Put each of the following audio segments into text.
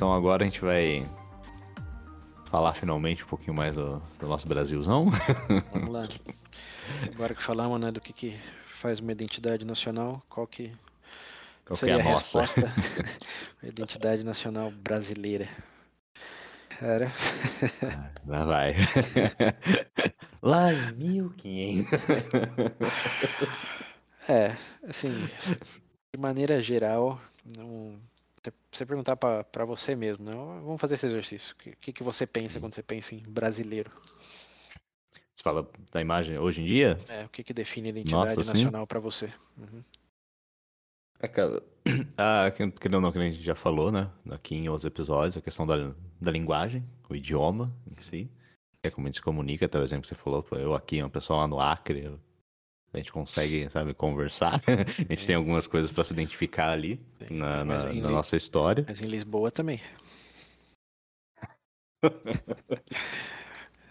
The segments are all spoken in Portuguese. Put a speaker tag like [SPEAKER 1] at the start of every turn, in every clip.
[SPEAKER 1] então agora a gente vai falar finalmente um pouquinho mais do, do nosso Brasilzão.
[SPEAKER 2] Vamos lá. Agora que falamos, né, do que, que faz uma identidade nacional, qual que
[SPEAKER 1] Qual que
[SPEAKER 2] seria
[SPEAKER 1] é
[SPEAKER 2] a,
[SPEAKER 1] a
[SPEAKER 2] resposta? identidade nacional brasileira. Era.
[SPEAKER 1] Lá vai. Lá em 1500.
[SPEAKER 2] É, assim, de maneira geral, não. Você- perguntar pra você mesmo, né? Vamos fazer esse exercício. O que, que, você pensa quando você pensa em brasileiro?
[SPEAKER 1] Você fala da imagem hoje em dia?
[SPEAKER 2] É, o que, que define a identidade
[SPEAKER 1] Nossa,
[SPEAKER 2] nacional pra você? Uhum.
[SPEAKER 1] É, cara, ah, que- querendo ou não, que a gente já falou, né? Aqui em outros episódios, a questão da, da linguagem, o idioma em si. É como a gente se comunica, até o exemplo que você falou, eu aqui, uma pessoa lá no Acre, eu- a gente consegue, sabe, conversar. a gente tem algumas coisas para se identificar ali na, na- na
[SPEAKER 2] li-
[SPEAKER 1] nossa história.
[SPEAKER 2] Mas em Lisboa também.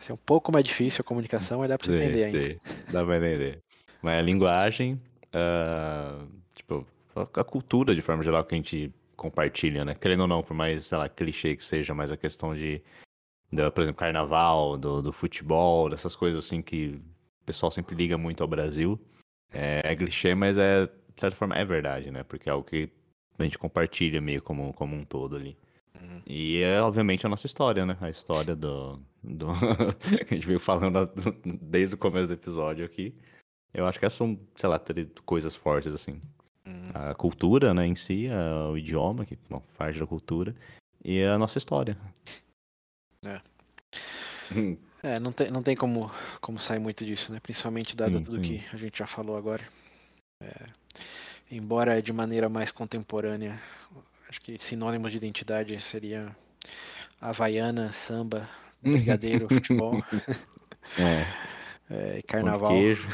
[SPEAKER 2] É um pouco mais difícil a comunicação, mas dá você
[SPEAKER 1] Sei,
[SPEAKER 2] entender ainda.
[SPEAKER 1] Dá pra entender. Mas a linguagem, ah, tipo, a, cultura de forma geral que a gente compartilha, né? Querendo ou não, por mais, sei lá, clichê que seja, mas a questão de, da, por exemplo, carnaval, do, do futebol, dessas coisas assim que pessoal sempre liga muito ao Brasil. É, é clichê, mas é, de certa forma, é verdade, né? Porque é algo que a gente compartilha meio como, como um todo ali.
[SPEAKER 2] Uhum.
[SPEAKER 1] E é, obviamente, a nossa história, né? A história do. do... a gente veio falando desde o começo do episódio aqui. Eu acho que essas são, sei lá, coisas fortes, assim.
[SPEAKER 2] Uhum.
[SPEAKER 1] A cultura, né, em si, o idioma, que bom, parte da cultura, e a nossa história.
[SPEAKER 2] É.
[SPEAKER 1] Hum,
[SPEAKER 2] É, não tem, não tem como, como sair muito disso, né? Principalmente dado
[SPEAKER 1] Sim,
[SPEAKER 2] tudo
[SPEAKER 1] sim.
[SPEAKER 2] que a gente já falou agora. É, embora de maneira mais contemporânea, acho que sinônimos de identidade seria havaiana, samba, brigadeiro, futebol,
[SPEAKER 1] É,
[SPEAKER 2] é, e
[SPEAKER 1] pão de
[SPEAKER 2] carnaval.
[SPEAKER 1] queijo.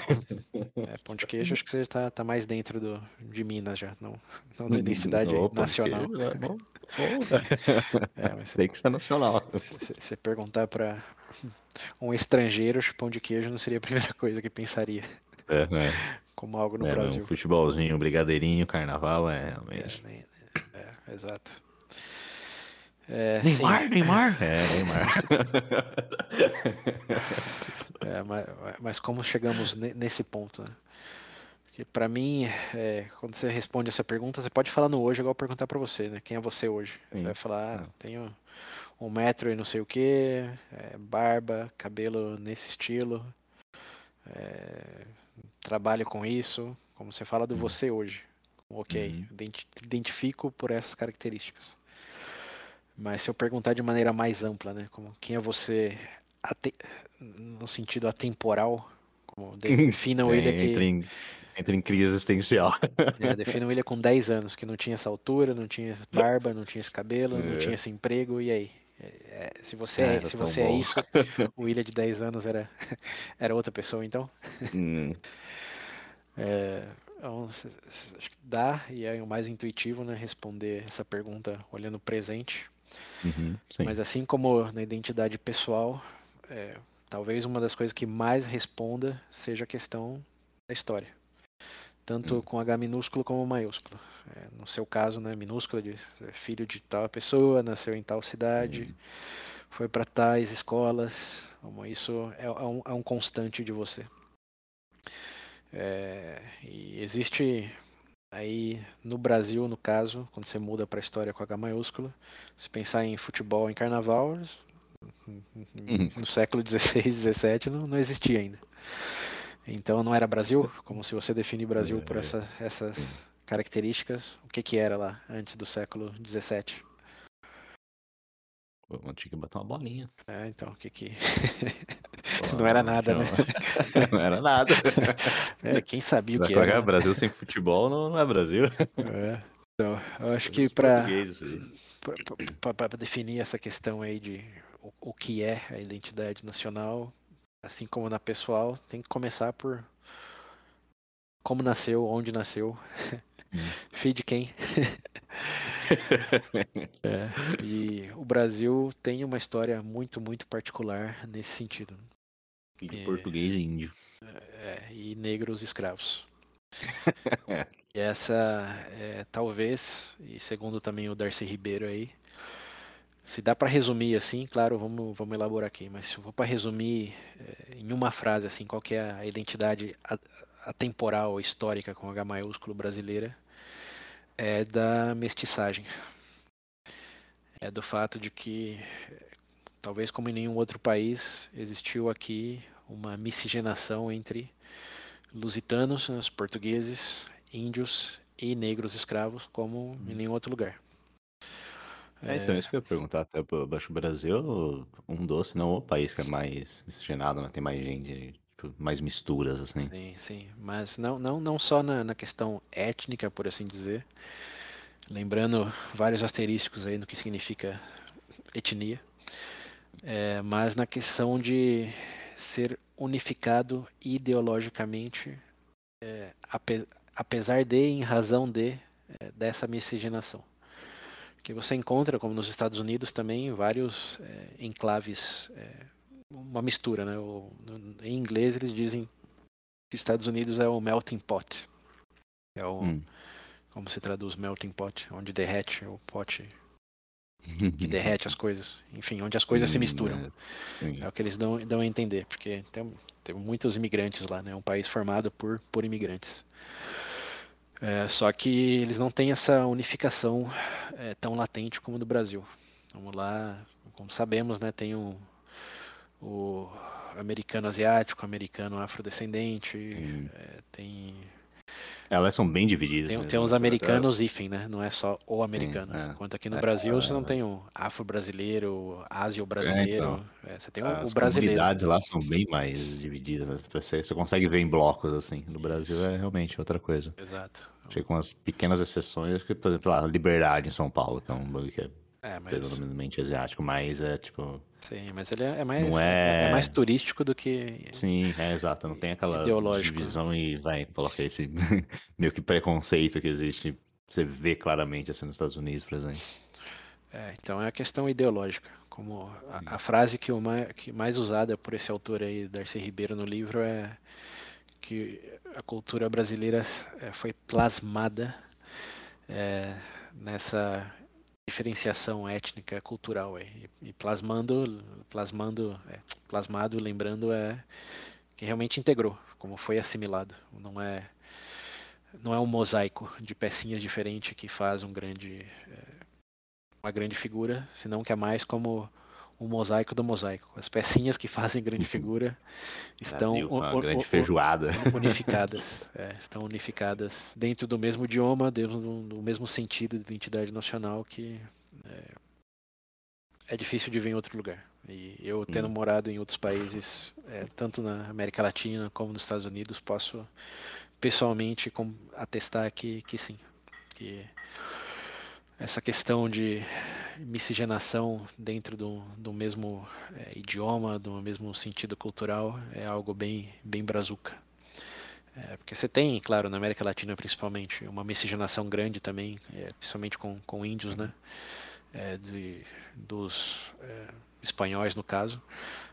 [SPEAKER 2] É, pão de queijo, acho que você tá, tá mais dentro do, de Minas já, não, não da identidade
[SPEAKER 1] de
[SPEAKER 2] nacional.
[SPEAKER 1] queijo, é bom.
[SPEAKER 2] É, mas
[SPEAKER 1] Tem que ser nacional.
[SPEAKER 2] se se- se perguntar pra um estrangeiro, que pão de queijo não seria a primeira coisa que pensaria
[SPEAKER 1] É, né?
[SPEAKER 2] como algo no
[SPEAKER 1] É,
[SPEAKER 2] Brasil.
[SPEAKER 1] um futebolzinho, brigadeirinho, carnaval, é
[SPEAKER 2] É, nem- é, exato. É,
[SPEAKER 1] Neymar,
[SPEAKER 2] sim,
[SPEAKER 1] Neymar. É, Neymar.
[SPEAKER 2] é, mas, mas como chegamos ne- nesse ponto, né? Porque pra mim, é, quando você responde essa pergunta, você pode falar no hoje, igual eu perguntar pra você, né? Quem é você hoje? Você
[SPEAKER 1] Sim.
[SPEAKER 2] vai falar, ah,
[SPEAKER 1] Hum.
[SPEAKER 2] tenho um metro e não sei o que, barba, cabelo nesse estilo, é, trabalho com isso, como você fala do
[SPEAKER 1] Hum.
[SPEAKER 2] você hoje. Ok,
[SPEAKER 1] Uhum.
[SPEAKER 2] identi- identifico por essas características. Mas se eu perguntar de maneira mais ampla, né? Como quem é você ate- no sentido atemporal, como definam ele
[SPEAKER 1] É,
[SPEAKER 2] aqui.
[SPEAKER 1] entra, em, entra em crise existencial.
[SPEAKER 2] É, define ele com 10 anos, que não tinha essa altura, não tinha barba, não tinha esse cabelo, não
[SPEAKER 1] É.
[SPEAKER 2] tinha esse emprego, e aí? É, é, se você, é, se você é
[SPEAKER 1] bom.
[SPEAKER 2] isso, o William de 10 anos era, era outra pessoa, então?
[SPEAKER 1] Hum,
[SPEAKER 2] É, então, acho que dá, e é o mais intuitivo, né, responder essa pergunta olhando o presente.
[SPEAKER 1] uhum.
[SPEAKER 2] Mas assim como na identidade pessoal, é, talvez uma das coisas que mais responda seja a questão da história. Tanto
[SPEAKER 1] Hum.
[SPEAKER 2] com H minúsculo como maiúsculo. É, no seu caso, né, minúsculo de é filho de tal pessoa, nasceu em tal cidade,
[SPEAKER 1] Hum,
[SPEAKER 2] foi para tais escolas. Como isso é, é um, é um constante de você. É, e existe aí no Brasil, no caso, quando você muda para a história com H maiúsculo, se pensar em futebol, em carnaval,
[SPEAKER 1] Uhum.
[SPEAKER 2] no século XVI, XVII não, não existia ainda. Então não era Brasil, como se você define Brasil por essa- essas características. O que que era lá antes do século XVII?
[SPEAKER 1] Eu tinha que botar uma bolinha.
[SPEAKER 2] É, então, o que que...
[SPEAKER 1] Pô,
[SPEAKER 2] não era nada,
[SPEAKER 1] não,
[SPEAKER 2] né?
[SPEAKER 1] Não era nada.
[SPEAKER 2] É, quem sabia o que
[SPEAKER 1] cá,
[SPEAKER 2] era? né?
[SPEAKER 1] Brasil sem futebol não, não é Brasil.
[SPEAKER 2] É. Então, eu acho que
[SPEAKER 1] aí.
[SPEAKER 2] para definir essa questão aí de o, o que é a identidade nacional, assim como na pessoal, tem que começar por como nasceu, onde nasceu,
[SPEAKER 1] Hum.
[SPEAKER 2] filho de quem. É, e o Brasil tem uma história muito, muito particular nesse sentido.
[SPEAKER 1] Filho de
[SPEAKER 2] É.
[SPEAKER 1] Português e índio.
[SPEAKER 2] É, e negros escravos. E essa é talvez, e segundo também o Darcy Ribeiro aí, se dá para resumir assim, claro, vamos, vamos elaborar aqui, mas se eu for para resumir é, em uma frase assim, qual que é a identidade atemporal, histórica com H maiúsculo brasileira, é da mestiçagem. É do fato de que, talvez como em nenhum outro país, existiu aqui uma miscigenação entre lusitanos, os portugueses, índios e negros escravos, como em nenhum outro lugar.
[SPEAKER 1] É, então, isso que eu ia perguntar até pro Baixo Brasil, um doce não é o país que é mais miscigenado, né? Tem mais gente, tipo, mais misturas, assim.
[SPEAKER 2] Sim, sim. Mas não, não, não só na, na questão étnica, por assim dizer. Lembrando vários asterísticos aí no que significa etnia. É, mas na questão de ser unificado ideologicamente, é, ape, apesar de, em razão de, é, dessa miscigenação. Que você encontra, como nos Estados Unidos também, vários é, enclaves, é, uma mistura, né? O, em inglês eles dizem que Estados Unidos é o melting pot. É o, hum. como se traduz melting pot, onde derrete o pote que derrete as coisas. Enfim, onde as coisas sim, se misturam. É, é, o que eles dão, dão a entender, porque tem, tem muitos imigrantes lá, né? É um país formado por, por imigrantes. É, só que eles não têm essa unificação é, tão latente como no Brasil. Vamos lá, como sabemos, né? Tem o, o americano asiático, americano afrodescendente, é, tem
[SPEAKER 1] elas são bem divididas.
[SPEAKER 2] Tem, tem uns americanos hífen, né? Não é só o americano. Sim, é. Enquanto aqui no é, Brasil você não é. tem o afro-brasileiro, ásio-brasileiro. É, então, é, você tem o,
[SPEAKER 1] as
[SPEAKER 2] o brasileiro.
[SPEAKER 1] As comunidades lá são bem mais divididas. Né? Você, você consegue ver em blocos, assim. No Brasil Isso. é realmente outra coisa.
[SPEAKER 2] Exato.
[SPEAKER 1] Achei com as pequenas exceções, que, por exemplo, a Liberdade em São Paulo, que é um bug que é é, mas... Predominantemente asiático, mas é tipo.
[SPEAKER 2] Sim, mas ele é mais, não é... é mais turístico do que.
[SPEAKER 1] Sim, é exato. Não tem aquela divisão e vai colocar esse meio que preconceito que existe. Você vê claramente assim nos Estados Unidos, por exemplo.
[SPEAKER 2] É, então é a questão ideológica. Como a, a frase que, uma, que mais usada por esse autor aí, Darcy Ribeiro, no livro é que a cultura brasileira é, foi plasmada é, nessa diferenciação étnica cultural aí, e plasmando plasmando é, plasmado lembrando é que realmente integrou como foi assimilado. Não é não é um mosaico de pecinhas diferentes que faz um grande é, uma grande figura senão que é mais como um mosaico do mosaico. As pecinhas que fazem grande figura estão
[SPEAKER 1] uma grande feijoada.
[SPEAKER 2] unificadas. é, estão unificadas dentro do mesmo idioma, dentro do, mesmo sentido de identidade nacional que é, é, difícil de ver em outro lugar. E eu, tendo hum. morado em outros países, é, tanto na América Latina como nos Estados Unidos, posso pessoalmente atestar que, que sim. Que essa questão de miscigenação dentro do, do mesmo é, idioma, do mesmo sentido cultural, é algo bem, bem brazuca. É, porque você tem, claro, na América Latina principalmente, uma miscigenação grande também, é, principalmente com, com índios, né? É, de, dos é, espanhóis, no caso.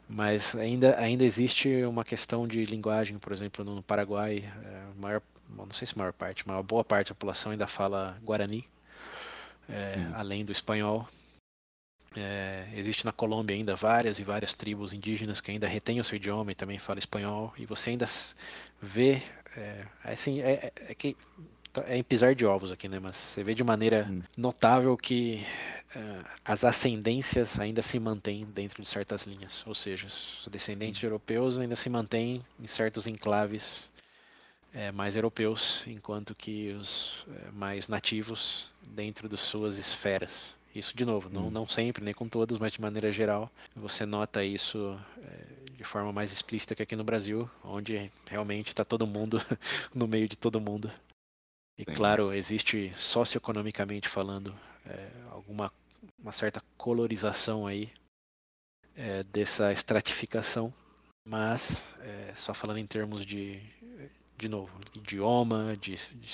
[SPEAKER 2] Mas ainda, ainda existe uma questão de linguagem, por exemplo, no Paraguai, é, maior, não sei se maior parte, mas uma boa parte da população ainda fala Guarani, é, hum. além do espanhol. É, existe na Colômbia ainda várias e várias tribos indígenas que ainda retêm o seu idioma e também falam espanhol. E você ainda vê, é, assim, é, é, é que é em pisar de ovos aqui, né? Mas você vê de maneira hum. notável que é, as ascendências ainda se mantêm dentro de certas linhas. Ou seja, os descendentes hum. europeus ainda se mantêm em certos enclaves é, mais europeus, enquanto que os é, mais nativos dentro de suas esferas. Isso, de novo, não, hum. não sempre, nem com todos, mas de maneira geral, você nota isso é, de forma mais explícita que aqui no Brasil, onde realmente está todo mundo no meio de todo mundo. E Sim. claro, existe socioeconomicamente falando é, alguma uma certa colorização aí é, dessa estratificação, mas é, só falando em termos de de novo, idioma, de, de,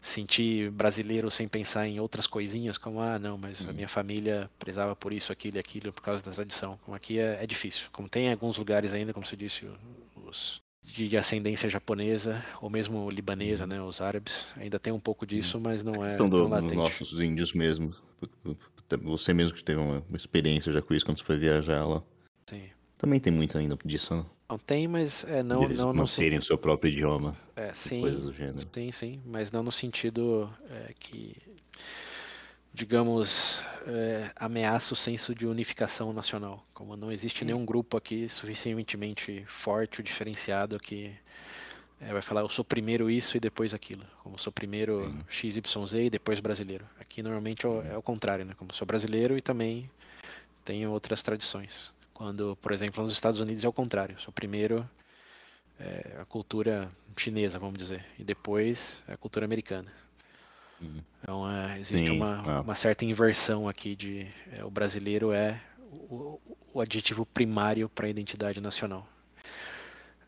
[SPEAKER 2] sentir brasileiro sem pensar em outras coisinhas, como, ah, não, mas a uhum. minha família prezava por isso, aquilo e aquilo, por causa da tradição. Como aqui é, é difícil. Como tem alguns lugares ainda, como você disse, os de ascendência japonesa ou mesmo libanesa, né, os árabes, ainda tem um pouco disso, mas não é
[SPEAKER 1] São
[SPEAKER 2] tão
[SPEAKER 1] do,
[SPEAKER 2] latente.
[SPEAKER 1] nossos índios mesmo. Você mesmo que teve uma uma experiência já com isso quando você foi viajar lá.
[SPEAKER 2] Sim.
[SPEAKER 1] Também tem muito ainda disso, né?
[SPEAKER 2] Não tem, mas é, não,
[SPEAKER 1] eles
[SPEAKER 2] não, não se-
[SPEAKER 1] manterem o seu próprio idioma.
[SPEAKER 2] é, sim,
[SPEAKER 1] Coisas do gênero.
[SPEAKER 2] sim, sim, mas não no sentido é, que, digamos, é, ameaça o senso de unificação nacional. Como não existe nenhum grupo aqui suficientemente forte ou diferenciado que é, vai falar eu sou primeiro isso e depois aquilo. Como sou primeiro XYZ e depois brasileiro. Aqui normalmente é o, é o contrário, né? Como sou brasileiro e também tenho outras tradições. Quando, por exemplo, nos Estados Unidos é o contrário. Sou primeiro é, a cultura chinesa, vamos dizer, e depois a cultura americana.
[SPEAKER 1] Uhum.
[SPEAKER 2] Então é, existe
[SPEAKER 1] Sim,
[SPEAKER 2] uma,
[SPEAKER 1] é.
[SPEAKER 2] uma certa inversão aqui de é, o brasileiro é o, o adjetivo primário para a identidade nacional,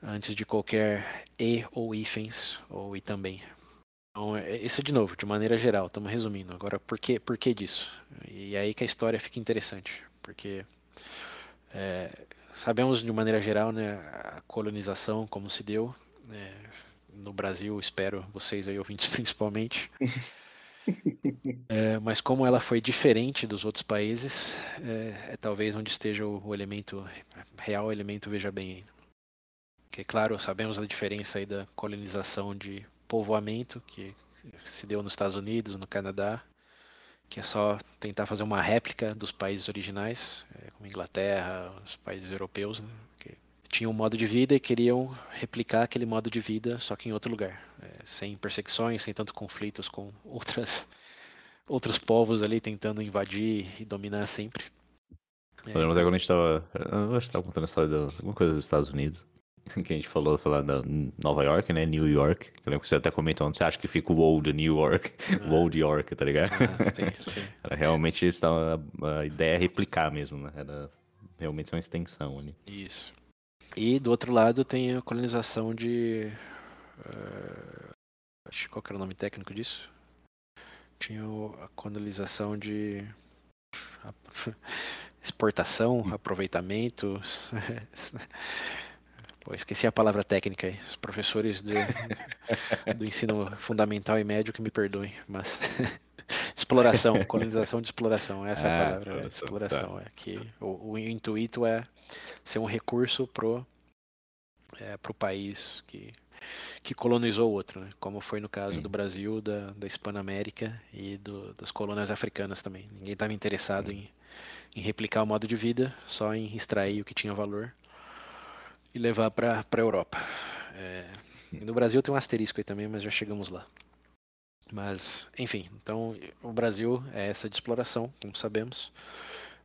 [SPEAKER 2] antes de qualquer e ou hífens ou e também. Então, é- isso de novo, de maneira geral, estamos resumindo. Agora, por que, por que disso? E aí que a história fica interessante, porque é, sabemos de maneira geral né, a colonização, como se deu, né, no Brasil, espero vocês aí ouvintes principalmente. É, mas como ela foi diferente dos outros países, é, é talvez onde esteja o, o elemento real, o elemento veja bem. Que claro, sabemos a diferença aí da colonização de povoamento que se deu nos Estados Unidos, no Canadá, que é só tentar fazer uma réplica dos países originais, é, como Inglaterra, os países europeus, né, que tinham um modo de vida e queriam replicar aquele modo de vida, só que em outro lugar, é, sem perseguições, sem tanto conflitos com outras outros povos ali tentando invadir e dominar sempre.
[SPEAKER 1] Eu lembro até quando a gente tava. Eu acho que contando a história de alguma coisa dos Estados Unidos. Que a gente falou, falar da Nova York, né? New York. Eu lembro que você até comentou onde você acha que fica o Old New York. O Old York, tá ligado?
[SPEAKER 2] ah, sim, sim.
[SPEAKER 1] Era realmente a ideia é replicar mesmo, né? Era realmente uma extensão ali.
[SPEAKER 2] Isso. E do outro lado tem a colonização de. eh, acho que qual era o nome técnico disso? Tinha a colonização de. exportação, aproveitamento. Pô, esqueci a palavra técnica aí. Os professores de- do ensino fundamental e médio que me perdoem, mas. exploração, colonização de exploração, essa é a
[SPEAKER 1] Ah,
[SPEAKER 2] palavra, é,
[SPEAKER 1] exploração,
[SPEAKER 2] exploração. É que o, o intuito é ser um recurso pro, é, pro país que, que colonizou o outro, né? como foi no caso
[SPEAKER 1] Sim.
[SPEAKER 2] do Brasil, da, da Hispano-América e do- das colônias africanas também. Ninguém estava interessado em, em replicar o modo de vida, só em extrair o que tinha valor e levar para a Europa. É, no Brasil tem um asterisco aí também, mas já chegamos lá. Mas, enfim, então o Brasil é essa de exploração, como sabemos.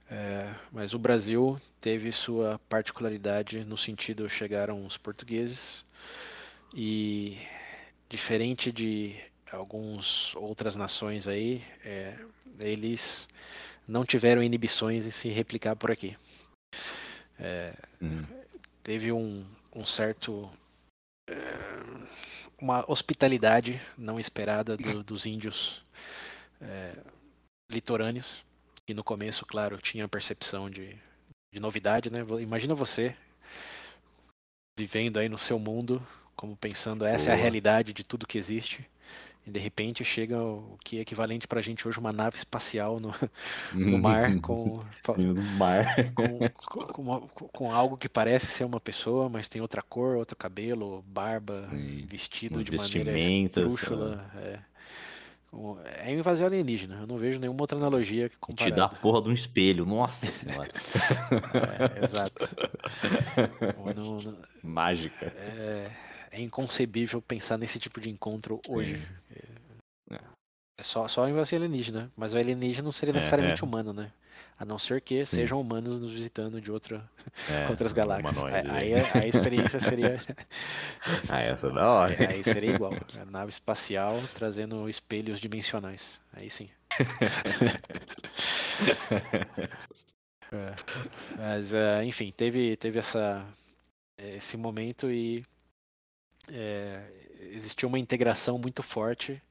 [SPEAKER 2] É, mas o Brasil teve sua particularidade no sentido chegaram os portugueses e diferente de algumas outras nações aí, é, eles não tiveram inibições em se replicar por aqui. É,
[SPEAKER 1] Hum.
[SPEAKER 2] Teve um, um certo é, uma hospitalidade não esperada do- dos índios é, litorâneos que no começo, claro, tinha percepção de, de novidade, né? Imagina você vivendo aí no seu mundo, como pensando essa é a
[SPEAKER 1] Boa.
[SPEAKER 2] realidade de tudo que existe. E de repente chega o que é equivalente pra gente hoje uma nave espacial no, no mar com,
[SPEAKER 1] No mar.
[SPEAKER 2] com, com, com uma- com- com algo que parece ser uma pessoa, mas tem outra cor, outro cabelo, barba,
[SPEAKER 1] Sim.
[SPEAKER 2] vestido de maneira esdrúxula. É. É invasão alienígena. Eu não vejo nenhuma outra analogia que
[SPEAKER 1] Te
[SPEAKER 2] comparada.
[SPEAKER 1] dá a porra de um espelho, nossa senhora.
[SPEAKER 2] É, exato. Ou não- não-
[SPEAKER 1] Mágica.
[SPEAKER 2] é, é inconcebível pensar nesse tipo de encontro hoje.
[SPEAKER 1] É.
[SPEAKER 2] É só, só invasão alienígena, mas o alienígena não seria
[SPEAKER 1] É,
[SPEAKER 2] necessariamente
[SPEAKER 1] é.
[SPEAKER 2] humano, né? A não ser que
[SPEAKER 1] Sim.
[SPEAKER 2] sejam humanos nos visitando de outra,
[SPEAKER 1] É,
[SPEAKER 2] outras galáxias. Aí,
[SPEAKER 1] aí.
[SPEAKER 2] a, a experiência seria.
[SPEAKER 1] Ah, essa é da hora.
[SPEAKER 2] Aí seria igual. A nave espacial trazendo espelhos dimensionais. Aí sim. Mas, enfim, teve, teve essa, esse momento e é, existiu uma integração muito forte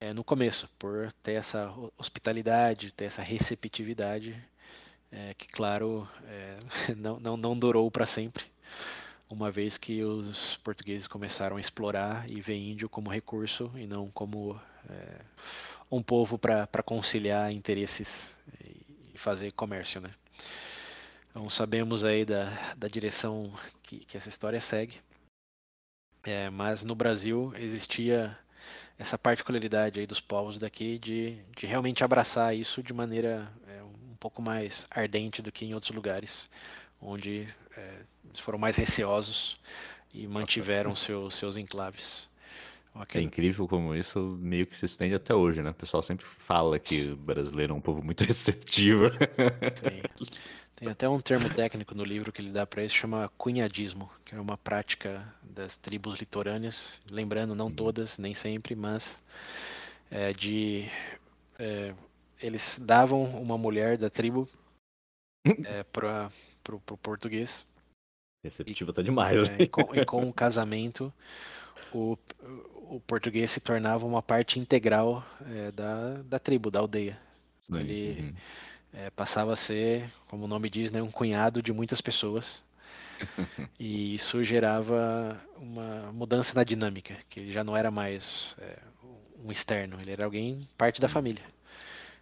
[SPEAKER 2] é, no começo, por ter essa ho- hospitalidade, ter essa receptividade, é, que, claro, é, não, não, não durou para sempre. uma vez que os portugueses começaram a explorar e ver índio como recurso e não como é, um povo para conciliar interesses e fazer comércio, né? Então sabemos aí da, da direção que, que essa história segue, é, mas no Brasil existia essa particularidade aí dos povos daqui de, de realmente abraçar isso de maneira é, um pouco mais ardente do que em outros lugares, onde é, eles foram mais receosos e mantiveram seu, seus enclaves.
[SPEAKER 1] É incrível como isso meio que se estende até hoje, né? O pessoal sempre fala que o brasileiro é um povo muito receptivo.
[SPEAKER 2] Sim. Tem até um termo técnico no livro que ele dá para isso, chama cunhadismo, que é uma prática das tribos litorâneas, lembrando, não uhum. todas, nem sempre, mas é, de é, eles davam uma mulher da tribo é, para o português.
[SPEAKER 1] Receptivo tá demais.
[SPEAKER 2] É, e, com, e com o casamento, o, o português se tornava uma parte integral é, da, da tribo, da aldeia. Sim, Ele uhum. é, passava a ser, como o nome diz, né, um cunhado de muitas pessoas. e isso gerava uma mudança na dinâmica, que ele já não era mais é, um externo, ele era alguém parte da família.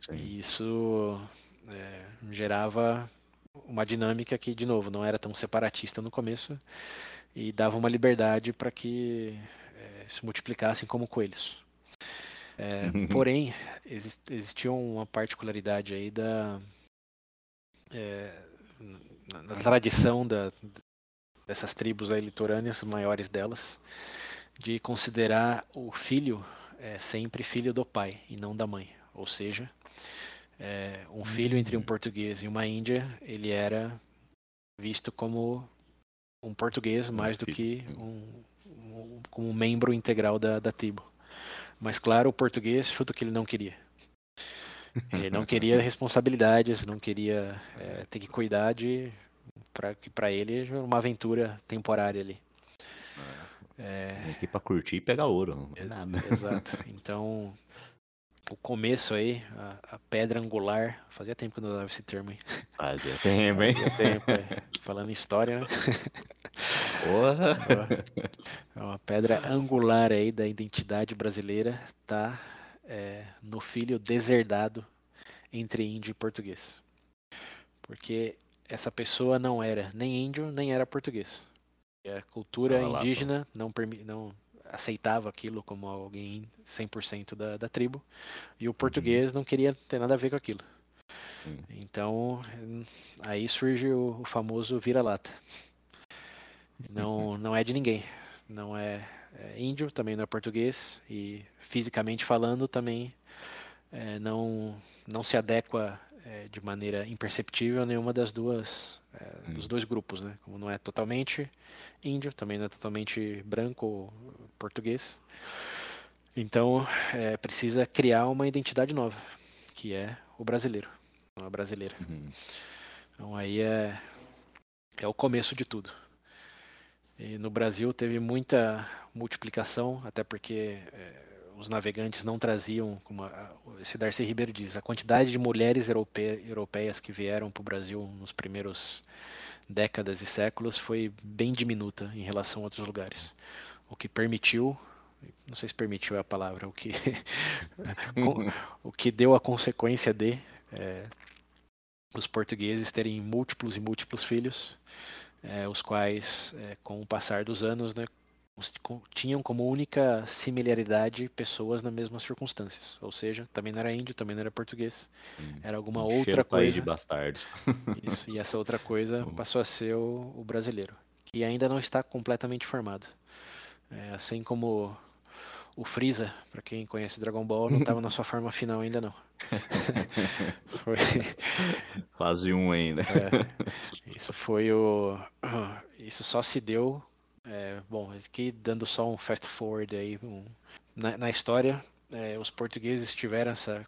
[SPEAKER 2] Sim. E isso é, gerava uma dinâmica que, de novo, não era tão separatista no começo e dava uma liberdade para que é, se multiplicassem como coelhos. É, uhum. porém, exist, existia uma particularidade aí da é, na tradição da, dessas tribos aí litorâneas, maiores delas, de considerar o filho é, sempre filho do pai e não da mãe. Ou seja, é, um filho entre um uhum. português e uma índia, ele era visto como um português mais do que um, como membro integral da, da tribo. Mas claro, o português chuta que ele não queria. Ele não queria responsabilidades, não queria é, ter que cuidar de para que para ele uma aventura temporária ali.
[SPEAKER 1] É, aqui para curtir e pegar ouro, não é nada.
[SPEAKER 2] Exato. Então o começo aí, a, a, pedra angular. Fazia tempo que eu não usava esse termo aí.
[SPEAKER 1] Fazia tempo, hein?
[SPEAKER 2] Fazia tempo, é. Falando em história, né?
[SPEAKER 1] Porra!
[SPEAKER 2] É uma pedra angular aí da identidade brasileira tá é, no filho deserdado entre índio e português. Porque essa pessoa não era nem índio, nem era português. A cultura ah, indígena não, não aceitava aquilo como alguém 100% da, da tribo, e o uhum. português uhum. não queria ter nada a ver com aquilo. Uhum. Então, aí surge o, o famoso vira-lata. Não, não é de ninguém. Não é, é, índio, também não é português, e fisicamente falando também é, não, não se adequa é, de maneira imperceptível nenhuma das duas é, dos dois grupos, né? Como não é totalmente índio, também não é totalmente branco ou português. Então, é, precisa criar uma identidade nova, que é o brasileiro, a brasileira. Uhum. Então aí é, é o começo de tudo. E no Brasil teve muita multiplicação, até porque é, os navegantes não traziam, como esse Darcy Ribeiro diz, a quantidade de mulheres europe, europeias que vieram para o Brasil nos primeiros décadas e séculos foi bem diminuta em relação a outros lugares. O que permitiu, não sei se permitiu é a palavra, o que, o que deu a consequência de é, os portugueses terem múltiplos e múltiplos filhos, é, os quais, é, com o passar dos anos, né, tinham como única similaridade pessoas nas mesmas circunstâncias. Ou seja, também não era índio, também não era português. Hum, era alguma outra coisa.
[SPEAKER 1] de bastardos.
[SPEAKER 2] Isso, e essa outra coisa passou a ser o, o brasileiro, que ainda não está completamente formado. É, assim como o Freeza, para quem conhece Dragon Ball, não estava na sua forma final ainda não.
[SPEAKER 1] foi... Quase um ainda.
[SPEAKER 2] É, isso foi o. Isso só se deu é, bom, aqui dando só um fast forward aí um, na, na, história, é, os portugueses tiveram esse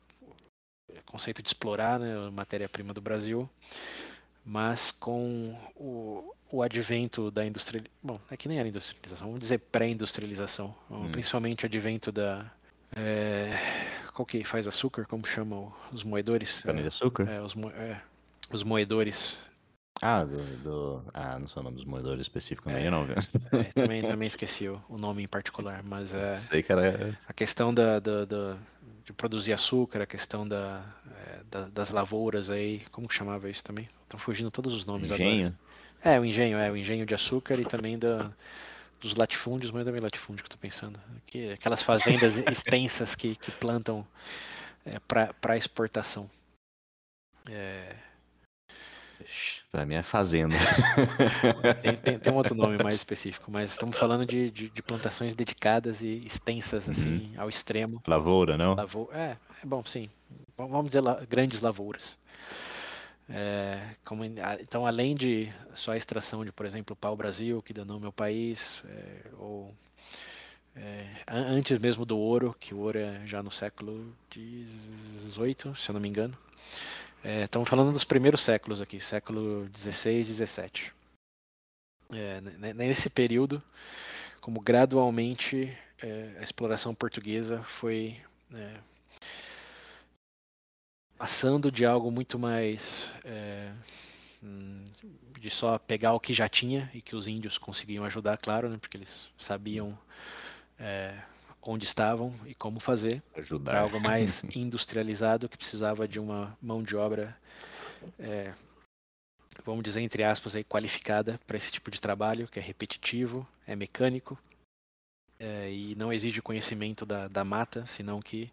[SPEAKER 2] conceito de explorar né, a matéria-prima do Brasil, mas com o, o advento da indústria, bom, é que nem era industrialização, vamos dizer pré-industrialização, hum. principalmente o advento da é, qual que faz açúcar, como chamam os moedores?
[SPEAKER 1] Cana de açúcar?
[SPEAKER 2] É, os, mo é, os moedores
[SPEAKER 1] Ah, do, do- Ah, não sei o nome dos moedores específicos é, não, viu?
[SPEAKER 2] É, também, também esqueci o, o, nome em particular, mas é.
[SPEAKER 1] Sei que era.
[SPEAKER 2] A questão da, da, da de produzir açúcar, a questão da, é, da, das lavouras aí, como que chamava isso também? Estão fugindo todos os nomes
[SPEAKER 1] engenho?
[SPEAKER 2] agora. É, o engenho, é, o engenho de açúcar e também da, dos latifúndios, mas também latifúndio que eu tô pensando. Que, aquelas fazendas extensas que, que plantam é, para exportação. É...
[SPEAKER 1] Pra mim é fazenda.
[SPEAKER 2] tem, tem, tem, um outro nome mais específico, mas estamos falando de, de, de plantações dedicadas e extensas, assim, uhum. ao extremo.
[SPEAKER 1] Lavoura, não?
[SPEAKER 2] Lavoura, é, é bom, sim. Vamos dizer grandes lavouras. É, como, então, além de só a extração de, por exemplo, pau-brasil, que deu nome ao meu país, é, ou é, antes mesmo do ouro, que o ouro é já no século XVIII, se eu não me engano. É, estamos falando dos primeiros séculos aqui, século XVI, XVII. É, nesse período, como gradualmente é, a exploração portuguesa foi é, passando de algo muito mais é, hum, de só pegar o que já tinha e que os índios conseguiam ajudar, claro, né, porque eles sabiam é, onde estavam e como fazer, para algo mais industrializado que precisava de uma mão de obra, é, vamos dizer entre aspas, aí, qualificada para esse tipo de trabalho, que é repetitivo, é mecânico é, e não exige conhecimento da, da mata, senão que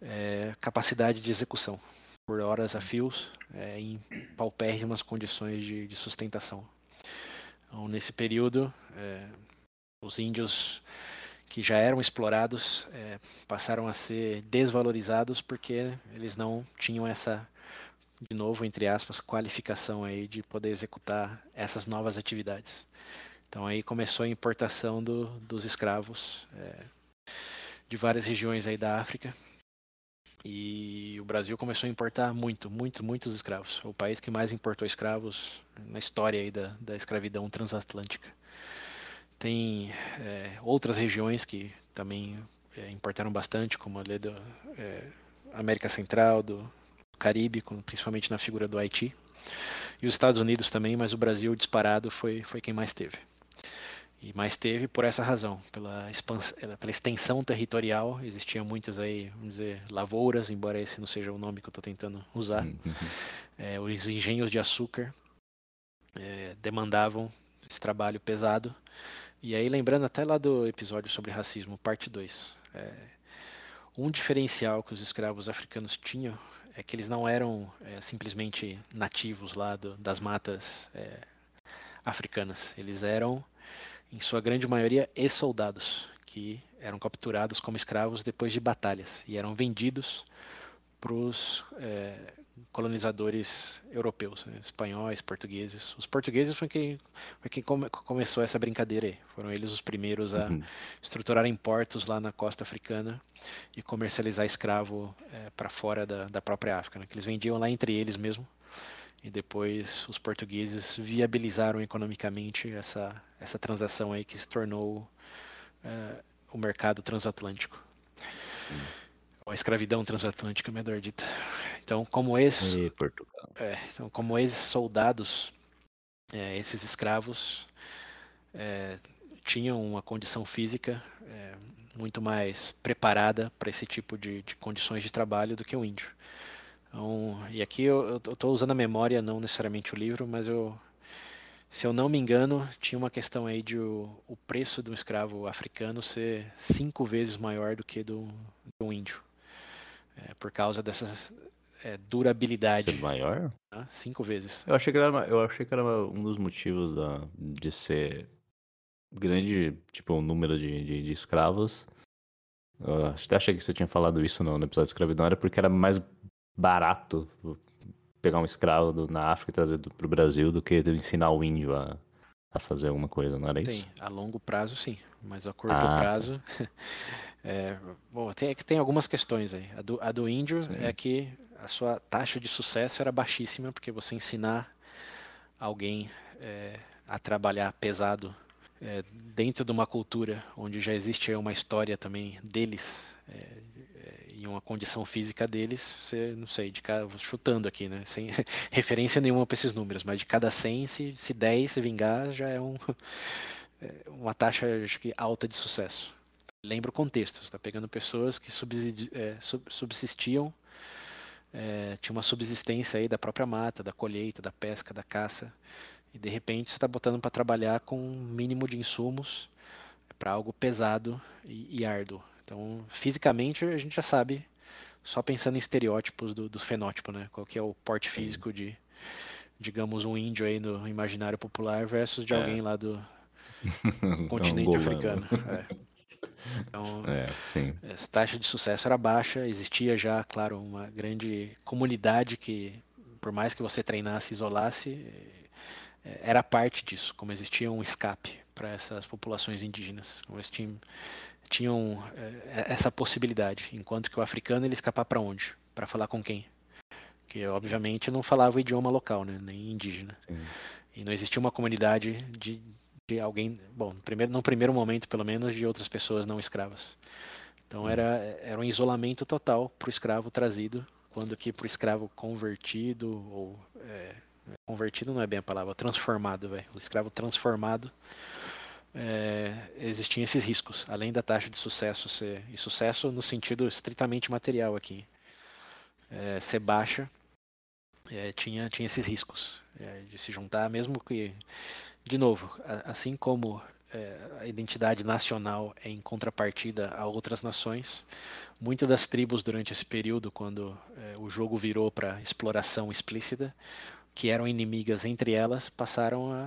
[SPEAKER 2] é, capacidade de execução por horas a fios é, em paupérrimas condições de, de sustentação. Então, nesse período, é, os índios que já eram explorados é, passaram a ser desvalorizados porque eles não tinham essa, de novo, entre aspas, qualificação aí de poder executar essas novas atividades. Então aí começou a importação do, dos escravos é, de várias regiões aí da África e o Brasil começou a importar muito, muito, muitos escravos. O país que mais importou escravos na história aí da, da escravidão transatlântica. Tem é, outras regiões que também é, importaram bastante, como ali da é, América Central, do Caribe, principalmente na figura do Haiti. E os Estados Unidos também, mas o Brasil disparado foi, foi quem mais teve. E mais teve por essa razão, pela, expansão, pela extensão territorial, existiam muitas aí, vamos dizer, lavouras, embora esse não seja o nome que eu estou tentando usar. Uhum. É, os engenhos de açúcar é, demandavam esse trabalho pesado e aí, lembrando até lá do episódio sobre racismo, parte 2, é, um diferencial que os escravos africanos tinham é que eles não eram é, simplesmente nativos lá do, das matas é, africanas. Eles eram, em sua grande maioria, ex-soldados, que eram capturados como escravos depois de batalhas e eram vendidos para os é, colonizadores europeus, né? espanhóis, portugueses. Os portugueses foi quem, foi quem come, começou essa brincadeira aí. Foram eles os primeiros a uhum. estruturarem portos lá na costa africana e comercializar escravo é, para fora da, da, própria África, né? que eles vendiam lá entre eles mesmo. E depois os portugueses viabilizaram economicamente essa, essa transação aí que se tornou é, o mercado transatlântico. Uhum a escravidão transatlântica, melhor dito. Então, como ex, é, então, como ex-soldados, é, esses escravos é, tinham uma condição física é, muito mais preparada para esse tipo de, de, condições de trabalho do que o índio. Então, e aqui eu estou usando a memória, não necessariamente o livro, mas eu, se eu não me engano, tinha uma questão aí de o, o preço de um escravo africano ser cinco vezes maior do que do, do índio é, por causa dessa é, durabilidade.
[SPEAKER 1] Ser maior?
[SPEAKER 2] Tá? Cinco vezes.
[SPEAKER 1] Eu achei que era, eu achei que era um dos motivos da, de ser grande, tipo, o um número de, de, de, escravos. Eu até achei que você tinha falado isso no, no episódio de escravidão, era porque era mais barato pegar um escravo do, na África e trazer para o Brasil do que ensinar o índio a, a fazer alguma coisa, não era isso?
[SPEAKER 2] Sim, a longo prazo sim, mas a curto ah, tá. prazo. Tá. É, bom, tem, tem algumas questões aí. A do, a do índio sim. é que a sua taxa de sucesso era baixíssima, porque você ensinar alguém é, a trabalhar pesado é, dentro de uma cultura onde já existe uma história também deles é, é, e uma condição física deles, você, não sei, de cada, chutando aqui, né, sem referência nenhuma para esses números, mas de cada 100, se, se 10 se vingar, já é, um, é uma taxa acho que, alta de sucesso. Lembra o contexto, você está pegando pessoas que é, subsistiam, é, tinha uma subsistência aí da própria mata, da colheita, da pesca, da caça, e de repente você está botando para trabalhar com um mínimo de insumos para algo pesado e, e, árduo. Então, fisicamente, a gente já sabe, só pensando em estereótipos do, do fenótipo, né? Qual que é o porte físico de, digamos, um índio aí no imaginário popular versus de é. alguém lá do continente africano. É. Então, é, essa taxa de sucesso era baixa, existia já, claro, uma grande comunidade que, por mais que você treinasse, isolasse, é, era parte disso, como existia um escape para essas populações indígenas, como eles tinham, tinham é, essa possibilidade, enquanto que o africano ele escapar para onde? Para falar com quem? Que obviamente não falava o idioma local, né? nem indígena. Sim. E não existia uma comunidade de, de alguém, bom, primeiro, no primeiro momento pelo menos, de outras pessoas não escravas. Então era, era um isolamento total para o escravo trazido, quando que para o escravo convertido ou é, Convertido não é bem a palavra, transformado, velho. O escravo transformado. É, existiam esses riscos, além da taxa de sucesso ser, e sucesso no sentido estritamente material aqui, é, ser baixa, é, tinha, tinha esses riscos é, de se juntar, mesmo que, de novo, assim como é, a identidade nacional é em contrapartida a outras nações, muitas das tribos durante esse período, quando é, o jogo virou para exploração explícita, que eram inimigas entre elas passaram a,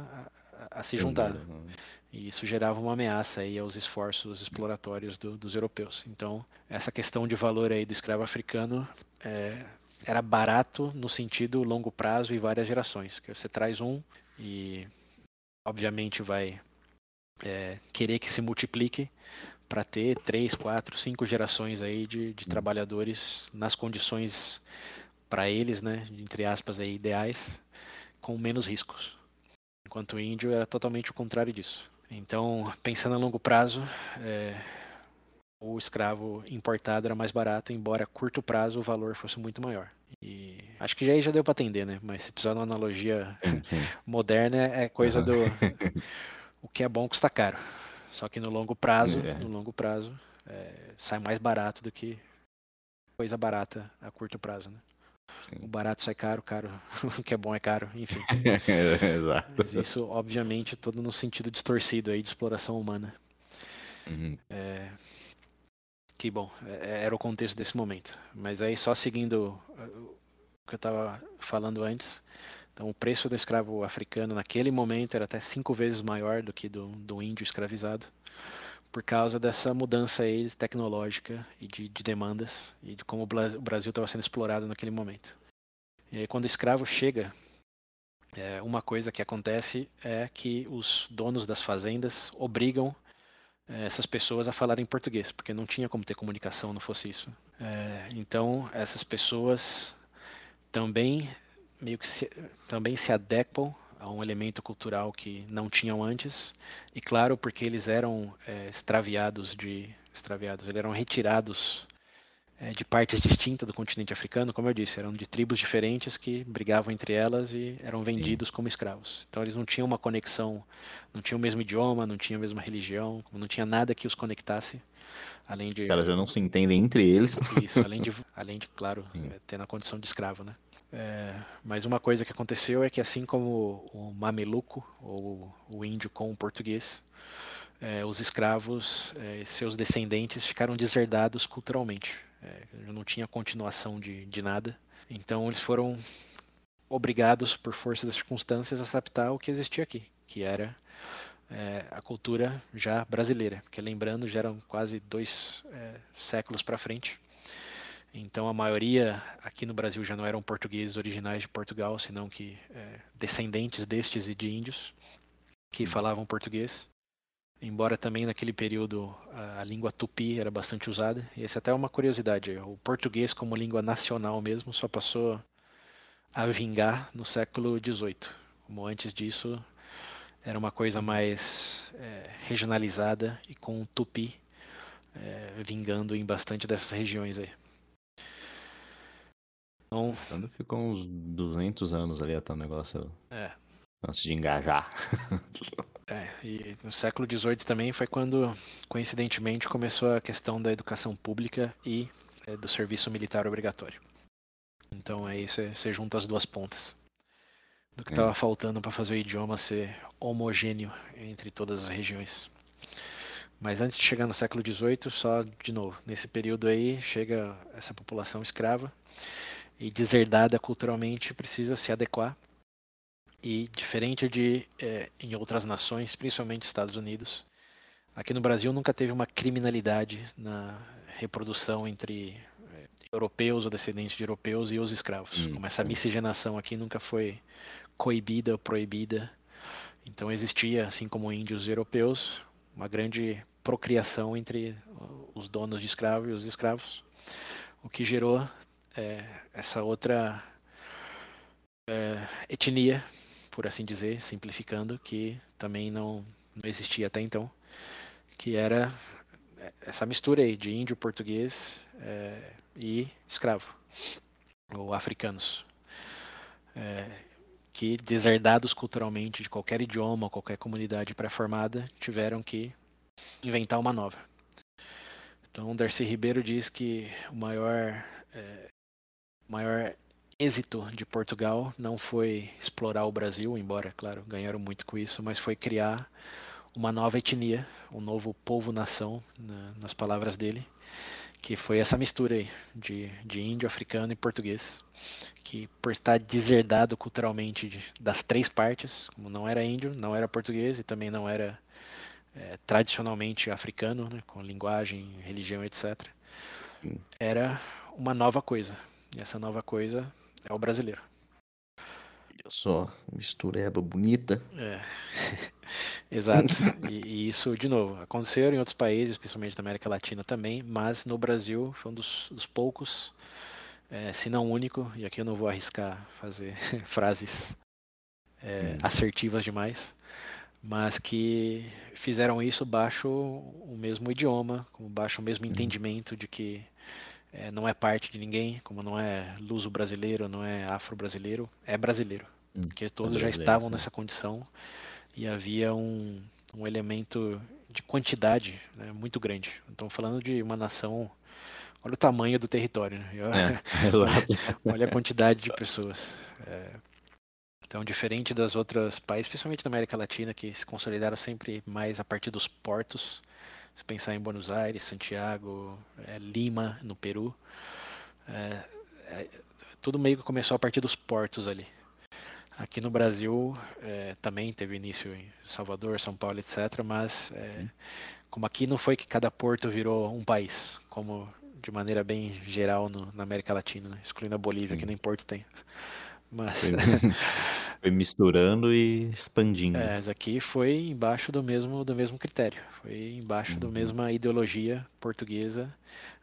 [SPEAKER 2] a, a se juntar. Né? E isso gerava uma ameaça aí aos esforços exploratórios do, dos europeus. Então, essa questão de valor aí do escravo africano é, era barato no sentido longo prazo e várias gerações. Que você traz um e, obviamente, vai é, querer que se multiplique para ter três, quatro, cinco gerações aí de, de trabalhadores nas condições para eles, né, entre aspas, aí, ideais, com menos riscos. Enquanto o índio era totalmente o contrário disso. Então, pensando a longo prazo, é, o escravo importado era mais barato, embora a curto prazo o valor fosse muito maior. E acho que já aí já deu para atender, né? Mas se precisar de uma analogia moderna, é coisa do o que é bom custa caro. Só que no longo prazo, é. no longo prazo, é, sai mais barato do que coisa barata a curto prazo, né? Sim. O barato sai caro, caro. O que é bom é caro, enfim.
[SPEAKER 1] Exato.
[SPEAKER 2] Mas isso, obviamente, todo no sentido distorcido aí de exploração humana.
[SPEAKER 1] Uhum.
[SPEAKER 2] É... Que bom, é, era o contexto desse momento. Mas aí, só seguindo o que eu estava falando antes, então o preço do escravo africano naquele momento era até cinco vezes maior do que do, do índio escravizado por causa dessa mudança aí tecnológica e de, de demandas e de como o Brasil estava sendo explorado naquele momento. E aí, quando o escravo chega, é, uma coisa que acontece é que os donos das fazendas obrigam é, essas pessoas a falarem português, porque não tinha como ter comunicação não fosse isso. É, então, essas pessoas também meio que se, também se adequam a um elemento cultural que não tinham antes. E claro porque eles eram é, extraviados de extraviados eles eram retirados é, de partes distintas do continente africano como eu disse eram de tribos diferentes que brigavam entre elas e eram vendidos Sim. como escravos. Então eles não tinham uma conexão não tinham o mesmo idioma não tinham a mesma religião não tinha nada que os conectasse além de
[SPEAKER 1] elas já não se entendem entre eles.
[SPEAKER 2] Isso além de além de claro é, ter na condição de escravo né é, mas uma coisa que aconteceu é que assim como o mameluco, ou o índio com o português, é, os escravos, é, seus descendentes ficaram desherdados culturalmente. É, não tinha continuação de, de nada. Então eles foram obrigados, por força das circunstâncias, a adaptar ao que existia aqui, que era é, a cultura já brasileira. Porque lembrando, já eram quase dois é, séculos para frente. Então a maioria aqui no Brasil já não eram portugueses originais de Portugal, senão que é, descendentes destes e de índios que uhum. falavam português. Embora também naquele período a, a língua tupi era bastante usada. E essa até é uma curiosidade. O português como língua nacional mesmo só passou a vingar no século XVIII. Como antes disso era uma coisa mais é, regionalizada e com o tupi é, vingando em bastante dessas regiões aí.
[SPEAKER 1] Então, Quando ficou uns 200 anos ali até o negócio
[SPEAKER 2] é.
[SPEAKER 1] antes de engajar.
[SPEAKER 2] É, e no século XVIII também foi quando, coincidentemente, começou a questão da educação pública e é, do serviço militar obrigatório. Então aí você junta as duas pontas do que estava é. faltando para fazer o idioma ser homogêneo entre todas as regiões. Mas antes de chegar no século XVIII, só de novo, nesse período aí chega essa população escrava e deserdada culturalmente precisa se adequar e diferente de é, em outras nações, principalmente Estados Unidos, aqui no Brasil nunca teve uma criminalidade na reprodução entre é, europeus ou descendentes de europeus e os escravos. Hum, Como essa miscigenação aqui nunca foi coibida ou proibida. Então existia, assim como índios e europeus, uma grande procriação entre os donos de escravos e os escravos, o que gerou é, essa outra é, etnia por assim dizer, simplificando, que também não, não existia até então, que era essa mistura aí de índio, português é, e escravo, ou africanos, é, que deserdados culturalmente de qualquer idioma, qualquer comunidade pré-formada, tiveram que inventar uma nova. Então, Darcy Ribeiro diz que o maior, é, maior êxito de Portugal não foi explorar o Brasil, embora, claro, ganharam muito com isso, mas foi criar uma nova etnia, um novo povo-nação, na, nas palavras dele, que foi essa mistura aí de, de índio, africano e português, que por estar deserdado culturalmente de, das três partes, como não era índio, não era português e também não era é, tradicionalmente africano, né, com linguagem, religião, etc., era uma nova coisa. E essa nova coisa é o brasileiro.
[SPEAKER 1] Olha só, mistureba bonita.
[SPEAKER 2] É. Exato. E, e, isso, de novo, aconteceu em outros países, principalmente na América Latina também, mas no Brasil foi um dos, dos poucos, é, se não único, e aqui eu não vou arriscar fazer frases é, hum. assertivas demais, mas que fizeram isso baixo o mesmo idioma, baixo o mesmo hum. entendimento de que é, não é parte de ninguém, como não é luso brasileiro, não é afro-brasileiro, é brasileiro. Hum, porque todos é já estavam nessa condição e havia um, um elemento de quantidade né, muito grande. Então, falando de uma nação, olha o tamanho do território, né? é, olha a quantidade de pessoas. É, então, diferente das outras países, principalmente na América Latina, que se consolidaram sempre mais a partir dos portos, se pensar em Buenos Aires, Santiago, é, Lima, no Peru, é, é, tudo meio que começou a partir dos portos ali. Aqui no Brasil também teve início em Salvador, São Paulo, etc. Mas como aqui não foi que cada porto virou um país, como de maneira bem geral no, na América Latina, né? excluindo a Bolívia, Sim. que nem porto tem. Mas
[SPEAKER 1] Foi misturando e expandindo.
[SPEAKER 2] É, mas aqui foi embaixo do mesmo, do mesmo critério. Foi embaixo uhum. da mesma ideologia portuguesa,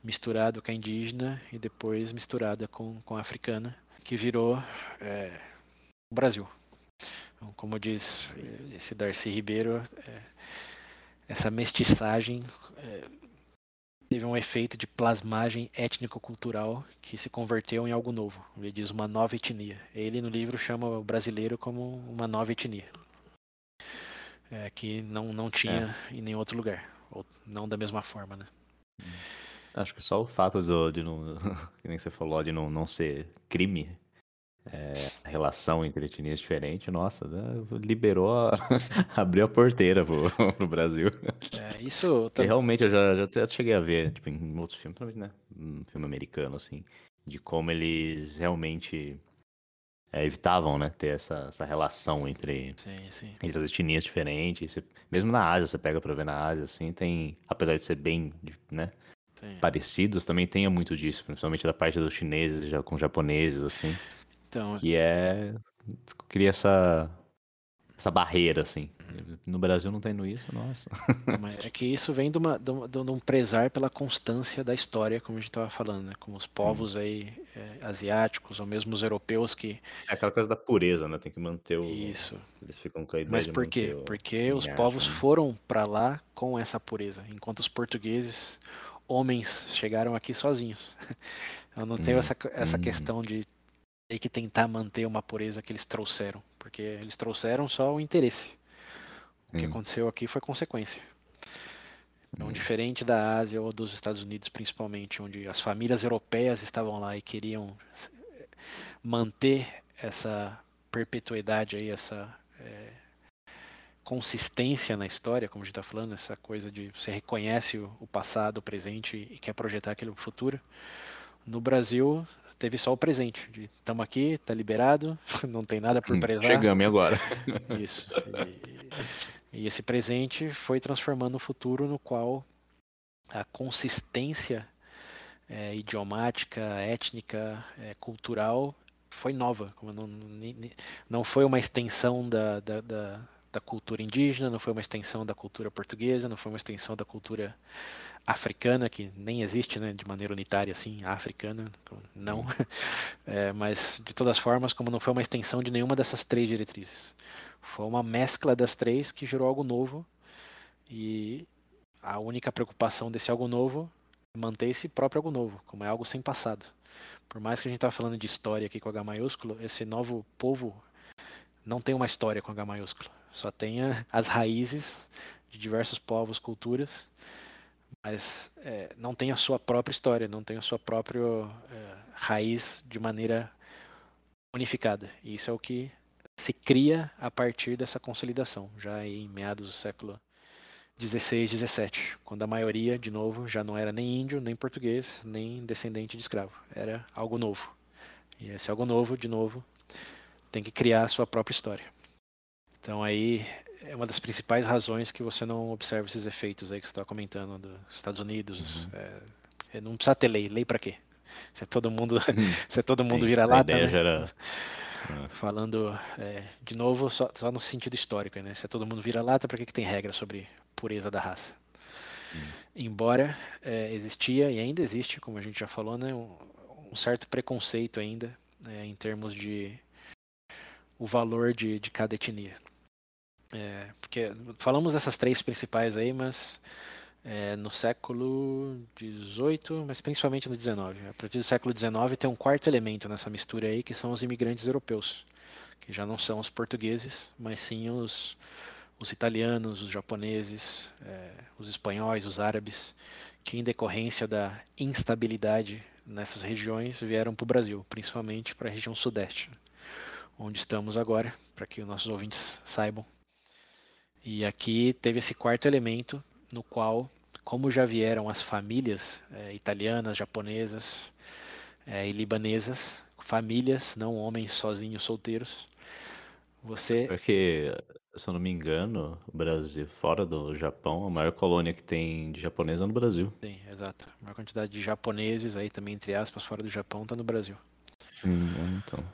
[SPEAKER 2] misturado com a indígena e depois misturada com, com a africana, que virou é, o Brasil. Então, como diz esse Darcy Ribeiro, é, essa mestiçagem é, teve um efeito de plasmagem étnico-cultural que se converteu em algo novo. Ele diz uma nova etnia. Ele no livro chama o brasileiro como uma nova etnia. É, que não, não tinha é. em nenhum outro lugar. Ou não da mesma forma, né?
[SPEAKER 1] Acho que só o fato de, de não, que nem você falou, de não, não ser crime é, a relação entre etnias diferentes, nossa, né, liberou, a, abriu a porteira pro, pro Brasil.
[SPEAKER 2] É, isso.
[SPEAKER 1] Tá... realmente eu já, já cheguei a ver, tipo, em outros filmes, né? Um filme americano, assim, de como eles realmente é, evitavam, né, ter essa, essa relação entre,
[SPEAKER 2] sim, sim.
[SPEAKER 1] entre as etnias diferentes. Você, mesmo na Ásia, você pega pra ver na Ásia, assim, tem, apesar de ser bem, né? Sim. Parecidos, também tem muito disso, principalmente da parte dos chineses já com japoneses, assim.
[SPEAKER 2] Então,
[SPEAKER 1] que é cria essa essa barreira, assim. No Brasil não tendo isso, nossa.
[SPEAKER 2] É que isso vem de, uma, de, um prezar pela constância da história, como a gente estava falando, né? Como os povos aí é, asiáticos, ou mesmo os europeus que...
[SPEAKER 1] É aquela coisa da pureza, né? Tem que manter o...
[SPEAKER 2] Isso.
[SPEAKER 1] Eles ficam com a ideia
[SPEAKER 2] Mas por quê?
[SPEAKER 1] O...
[SPEAKER 2] Porque os povos né? foram para lá com essa pureza, enquanto os portugueses, homens, chegaram aqui sozinhos. Eu não tenho hum, essa, essa hum. questão de ter que tentar manter uma pureza que eles trouxeram, porque eles trouxeram só o interesse. O que hum. aconteceu aqui foi consequência. Então, hum. diferente da Ásia ou dos Estados Unidos, principalmente, onde as famílias europeias estavam lá e queriam manter essa perpetuidade aí, essa é, consistência na história, como a gente está falando, essa coisa de você reconhece o, passado, o presente e quer projetar aquele futuro. No Brasil, teve só o presente. Estamos aqui, está liberado, não tem nada por prezar.
[SPEAKER 1] Chegamos agora.
[SPEAKER 2] Isso. E, e esse presente foi transformando o futuro no qual a consistência é, idiomática, étnica, é, cultural foi nova. Não, não foi uma extensão da, da, da, da, cultura indígena, não foi uma extensão da cultura portuguesa, não foi uma extensão da cultura africana, que nem existe né, de maneira unitária assim, africana, não. É, mas, de todas formas, como não foi uma extensão de nenhuma dessas três diretrizes. Foi uma mescla das três que gerou algo novo e a única preocupação desse algo novo é manter esse próprio algo novo, como é algo sem passado. Por mais que a gente está falando de história aqui com H maiúsculo, esse novo povo não tem uma história com H maiúsculo. Só tem as raízes de diversos povos, culturas, mas é, não tem a sua própria história, não tem a sua própria é, raiz de maneira unificada. E isso é o que se cria a partir dessa consolidação, já em meados do século 16, 17, quando a maioria, de novo, já não era nem índio, nem português, nem descendente de escravo. Era algo novo. E esse algo novo, de novo, tem que criar a sua própria história. Então aí é uma das principais razões que você não observa esses efeitos aí que você estava comentando dos Estados Unidos. Uhum. É, não precisa ter lei. Lei para quê? Se é todo mundo, uhum. se é todo mundo vira lá, né? Era... É. Falando é, de novo só, só, no sentido histórico, né? Se é todo mundo vira lata, para que, que tem regra sobre pureza da raça. Hum. Embora é, existia e ainda existe, como a gente já falou, né, um, um certo preconceito ainda é, em termos de o valor de, de cada etnia. É, porque falamos dessas três principais aí, mas é, no século XVIII, mas principalmente no XIX. A partir do século XIX tem um quarto elemento nessa mistura aí, que são os imigrantes europeus, que já não são os portugueses, mas sim os, os italianos, os japoneses, é, os espanhóis, os árabes, que em decorrência da instabilidade nessas regiões vieram para o Brasil, principalmente para a região sudeste, onde estamos agora, para que os nossos ouvintes saibam. E aqui teve esse quarto elemento, no qual, como já vieram as famílias é, italianas, japonesas é, e libanesas, famílias, não homens sozinhos, solteiros, você.
[SPEAKER 1] Porque se eu não me engano, o Brasil, fora do Japão, a maior colônia que tem de japonês é no Brasil.
[SPEAKER 2] Sim, exato. A maior quantidade de japoneses aí também, entre aspas, fora do Japão, está no Brasil.
[SPEAKER 1] Sim, então.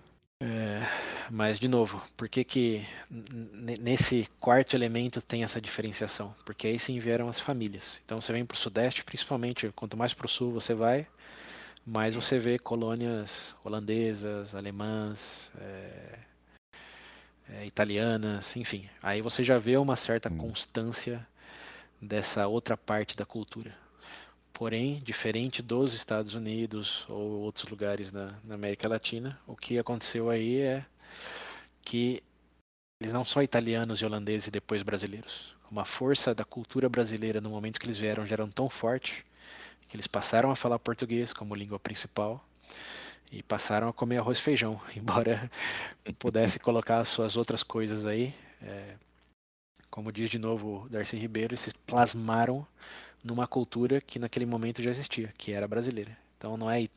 [SPEAKER 2] É, mas, de novo, por que que nesse quarto elemento tem essa diferenciação? Porque aí sim vieram as famílias. Então você vem para o Sudeste, principalmente, quanto mais para o Sul você vai, mais você vê colônias holandesas, alemãs, é, é, italianas, enfim. Aí você já vê uma certa hum. constância dessa outra parte da cultura. Porém, diferente dos Estados Unidos ou outros lugares na, na América Latina, o que aconteceu aí é que eles não são italianos e holandeses e depois brasileiros. Uma força da cultura brasileira no momento que eles vieram já era tão forte que eles passaram a falar português como língua principal e passaram a comer arroz e feijão, embora pudesse colocar as suas outras coisas aí. É, como diz de novo Darcy Ribeiro, eles plasmaram numa cultura que naquele momento já existia, que era brasileira. Então não é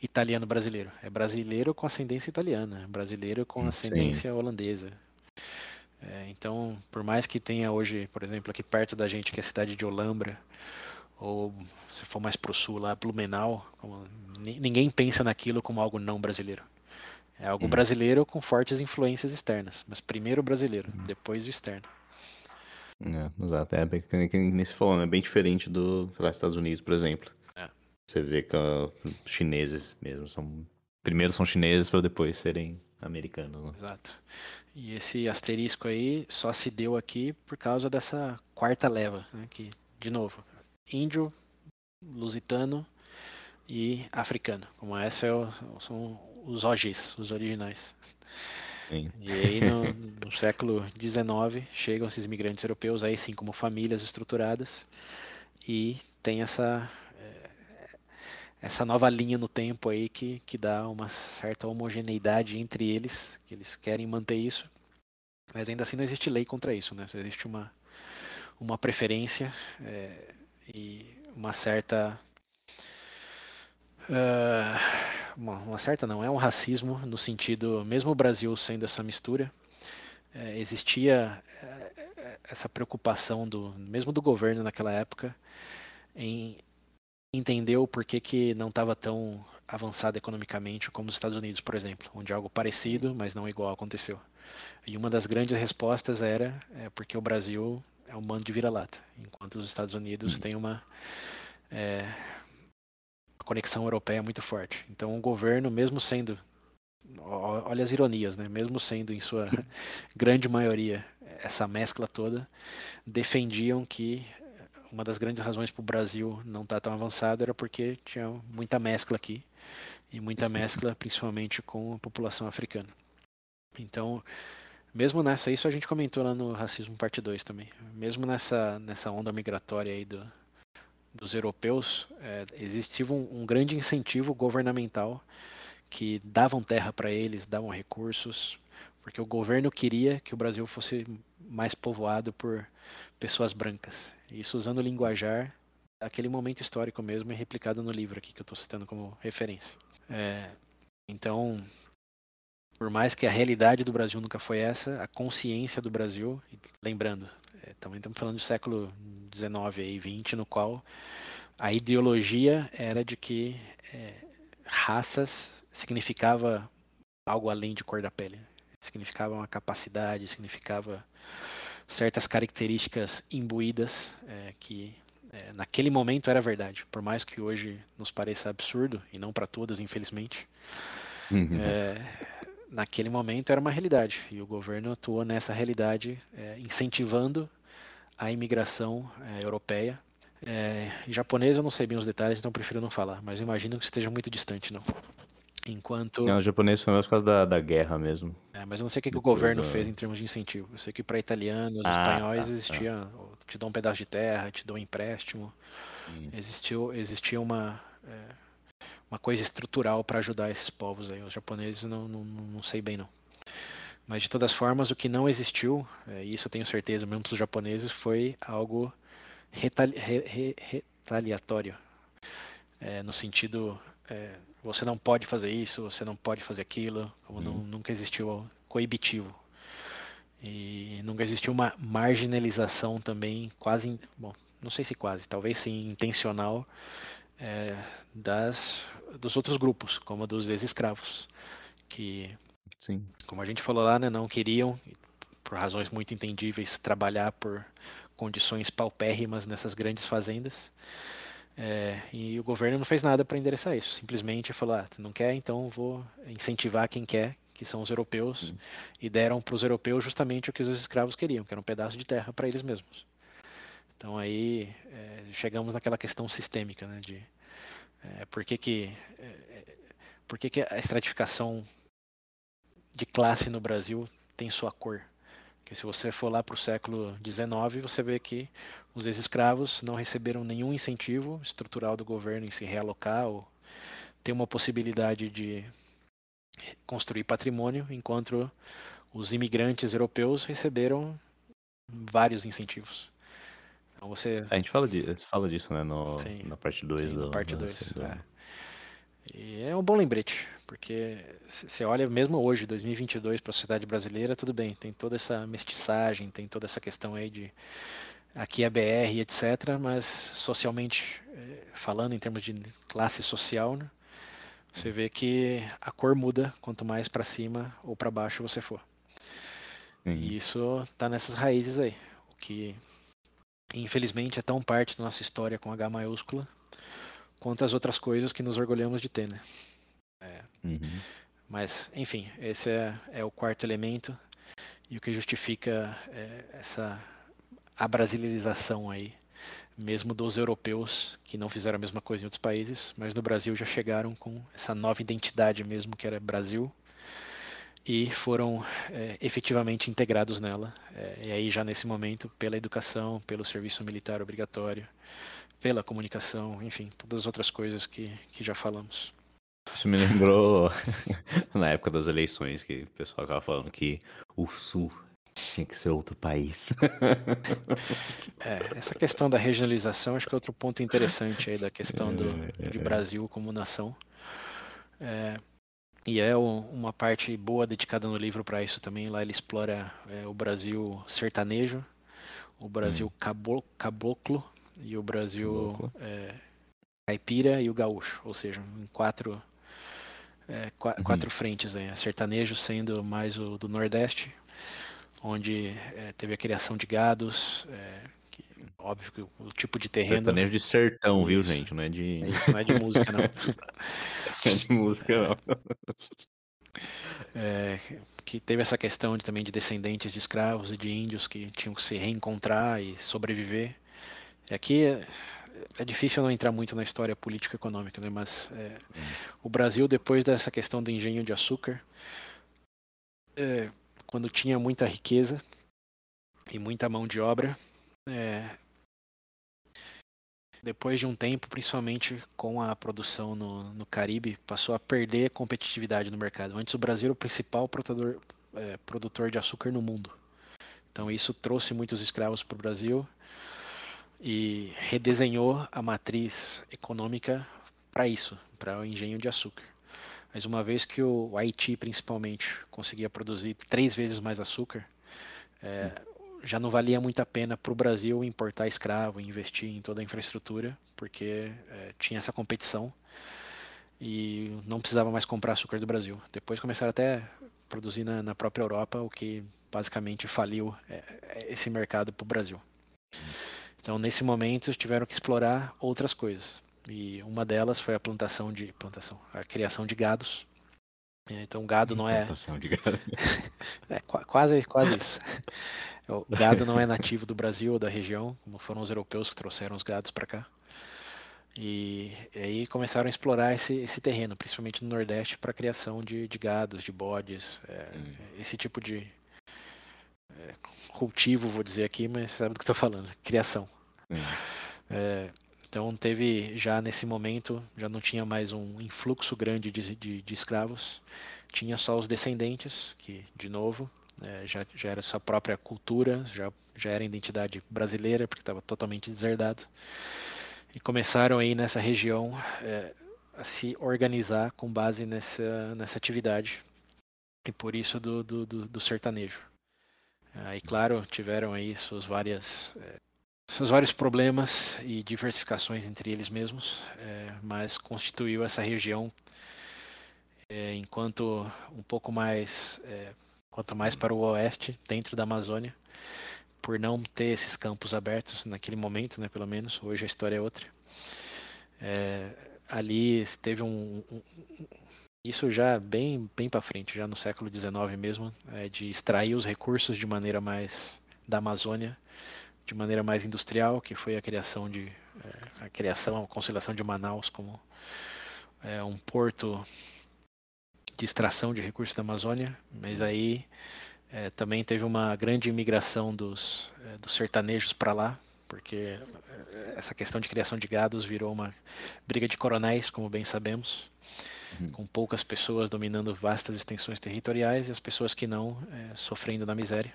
[SPEAKER 2] italiano brasileiro, é brasileiro com ascendência italiana, brasileiro com hum, ascendência Sim. holandesa. É, então, por mais que tenha hoje, por exemplo, aqui perto da gente, que é a cidade de Olambra, ou se for mais para o sul lá, Blumenau, como, ninguém pensa naquilo como algo não brasileiro. É algo uhum. brasileiro com fortes influências externas. Mas primeiro brasileiro, uhum. depois o externo.
[SPEAKER 1] É, exato. É bem, que nem se falou, né? Bem diferente do, sei lá, Estados Unidos, por exemplo. É. Você vê que uh, chineses mesmo são. Primeiro são chineses para depois serem americanos. Né?
[SPEAKER 2] Exato. E esse asterisco aí só se deu aqui por causa dessa quarta leva, né? Que, de novo, índio, lusitano e africano. Como essa é são os OGs, os originais. Sim. E aí no, no século XIX chegam esses imigrantes europeus aí sim como famílias estruturadas e tem essa é, essa nova linha no tempo aí que, que dá uma certa homogeneidade entre eles, que eles querem manter isso, mas ainda assim não existe lei contra isso, né? Existe uma, uma preferência é, e uma certa Uh, uma, uma, certa não, é um racismo no sentido, mesmo o Brasil sendo essa mistura, é, existia é, essa preocupação do mesmo do governo naquela época em entender o porquê que não estava tão avançado economicamente como os Estados Unidos, por exemplo, onde algo parecido, mas não igual aconteceu. E uma das grandes respostas era é, porque o Brasil é um bando de vira-lata, enquanto os Estados Unidos hum. têm uma é, conexão europeia muito forte. Então o governo, mesmo sendo, olha as ironias, né? Mesmo sendo em sua grande maioria essa mescla toda, defendiam que uma das grandes razões para o Brasil não estar tá tão avançado era porque tinha muita mescla aqui e muita mescla principalmente com a população africana. Então, mesmo nessa, isso a gente comentou lá no Racismo Parte 2 também, mesmo nessa, nessa onda migratória aí do, dos europeus, é, existia um, um, grande incentivo governamental que davam terra para eles, davam recursos, porque o governo queria que o Brasil fosse mais povoado por pessoas brancas. Isso usando o linguajar aquele momento histórico mesmo e replicado no livro aqui que eu estou citando como referência. É, então, por mais que a realidade do Brasil nunca foi essa, a consciência do Brasil, lembrando, é, também estamos falando do século XIX e XX, no qual a ideologia era de que é, raças significava algo além de cor da pele. Significava uma capacidade, significava certas características imbuídas é, que é, naquele momento era verdade. Por mais que hoje nos pareça absurdo, e não para todas, infelizmente, uhum. é, naquele momento era uma realidade e o governo atuou nessa realidade, é, incentivando a imigração é, europeia. É, japonês eu não sei bem os detalhes, então prefiro não falar, mas imagino que esteja muito distante, não. Enquanto.
[SPEAKER 1] Não, o japonês foi mais por causa da, da guerra mesmo.
[SPEAKER 2] É, mas eu não sei o que, que o governo da... fez em termos de incentivo. Eu sei que para italianos, ah, espanhóis, tá, existia. Tá. Te dou um pedaço de terra, te dou um empréstimo. Hum. Existiu, existia uma. É, uma coisa estrutural para ajudar esses povos aí. Os japoneses não, não, não sei bem não. Mas de todas formas, o que não existiu, é, isso eu tenho certeza mesmo para os japoneses, foi algo retali re, re, retaliatório. É, no sentido, é, você não pode fazer isso, você não pode fazer aquilo, hum. não, nunca existiu coibitivo. E nunca existiu uma marginalização também, quase, bom, não sei se quase, talvez sim intencional, é, das, dos outros grupos, como dos ex-escravos, que, Sim. como a gente falou lá, né, não queriam, por razões muito entendíveis, trabalhar por condições paupérrimas nessas grandes fazendas. É, e o governo não fez nada para endereçar isso. Simplesmente falou: ah, não quer, então vou incentivar quem quer, que são os europeus, e deram para os europeus justamente o que os escravos queriam, que era um pedaço de terra para eles mesmos. Então aí é, chegamos naquela questão sistêmica, né, de é, por que que, é, é, por que que a estratificação de classe no Brasil tem sua cor. Porque se você for lá para o século XIX, você vê que os ex-escravos não receberam nenhum incentivo estrutural do governo em se realocar ou ter uma possibilidade de construir patrimônio, enquanto os imigrantes europeus receberam vários incentivos.
[SPEAKER 1] Então você. A gente fala, de, fala disso, né? No, sim, na parte 2 do.
[SPEAKER 2] Na parte 2. É. E é um bom lembrete, porque você olha mesmo hoje, 2022, para a sociedade brasileira, tudo bem, tem toda essa mestiçagem, tem toda essa questão aí de aqui é BR, etc. Mas socialmente, eh, falando em termos de classe social, né, você vê que a cor muda quanto mais para cima ou para baixo você for. Sim. E isso tá nessas raízes aí, o que infelizmente é tão parte da nossa história com H maiúscula quanto as outras coisas que nos orgulhamos de ter, né? É. Uhum. Mas, enfim, esse é, é, o quarto elemento e o que justifica é, essa abrasilerização aí, mesmo dos europeus que não fizeram a mesma coisa em outros países, mas no Brasil já chegaram com essa nova identidade mesmo que era Brasil e foram é, efetivamente integrados nela. É, e aí já nesse momento, pela educação, pelo serviço militar obrigatório, pela comunicação, enfim, todas as outras coisas que, que já falamos.
[SPEAKER 1] Isso me lembrou na época das eleições que o pessoal estava falando que o Sul tinha que ser outro país.
[SPEAKER 2] É, essa questão da regionalização acho que é outro ponto interessante aí da questão do, de Brasil como nação. É, e é uma parte boa dedicada no livro para isso também. Lá ele explora é, o Brasil sertanejo, o Brasil hum. caboclo e o Brasil é, caipira e o gaúcho. Ou seja, em quatro, é, qu uhum. quatro frentes. Aí. Sertanejo sendo mais o do Nordeste, onde é, teve a criação de gados, é, óbvio que o, tipo de terreno.
[SPEAKER 1] Sertanejo de sertão, isso. viu, gente? Não é de.
[SPEAKER 2] Isso não é de música, não.
[SPEAKER 1] não é de música, não.
[SPEAKER 2] É, que teve essa questão de, também de descendentes de escravos e de índios que tinham que se reencontrar e sobreviver. Aqui é, é difícil não entrar muito na história política e econômica, né? mas é, hum. o Brasil, depois dessa questão do engenho de açúcar, é, quando tinha muita riqueza e muita mão de obra, é, depois de um tempo, principalmente com a produção no, no, Caribe, passou a perder competitividade no mercado. Antes o Brasil era o principal produtor, é, produtor de açúcar no mundo. Então isso trouxe muitos escravos para o Brasil e redesenhou a matriz econômica para isso, para o engenho de açúcar. Mas uma vez que o Haiti, principalmente, conseguia produzir três vezes mais açúcar, é, já não valia muito a pena para o Brasil importar escravo, investir em toda a infraestrutura, porque é, tinha essa competição e não precisava mais comprar açúcar do Brasil. Depois começaram até a produzir na, na própria Europa, o que basicamente faliu é, é esse mercado para o Brasil. Então, nesse momento, tiveram que explorar outras coisas. E uma delas foi a plantação de plantação, a criação de gados. É, então gado não é gado. é quase quase isso. O gado não é nativo do Brasil ou da região, como foram os europeus que trouxeram os gados para cá. E, e, aí começaram a explorar esse, esse terreno, principalmente no Nordeste, para a criação de, de, gados, de bodes, é, hum. esse tipo de é, cultivo, vou dizer aqui, mas sabe do que estou falando, criação. Hum. É, então teve já nesse momento, já não tinha mais um influxo grande de, de, de escravos, tinha só os descendentes, que de novo é, já, já era sua própria cultura, já, já era identidade brasileira, porque estava totalmente deserdado. E começaram aí nessa região é, a se organizar com base nessa, nessa atividade, e por isso do, do, do, do sertanejo. Aí, claro, tiveram aí suas várias é, seus vários problemas e diversificações entre eles mesmos, é, mas constituiu essa região é, enquanto um pouco mais, é, quanto mais para o oeste, dentro da Amazônia, por não ter esses campos abertos naquele momento, né, pelo menos. Hoje a história é outra. É, ali teve um, um, isso já bem bem para frente, já no século XIX mesmo, é, de extrair os recursos de maneira mais da Amazônia de maneira mais industrial, que foi a criação de é, a criação, a conciliação de Manaus como é, um porto de extração de recursos da Amazônia, mas aí é, também teve uma grande imigração dos, é, dos sertanejos para lá, porque é, essa questão de criação de gados virou uma briga de coronéis, como bem sabemos, uhum. com poucas pessoas dominando vastas extensões territoriais e as pessoas que não é, sofrendo na miséria.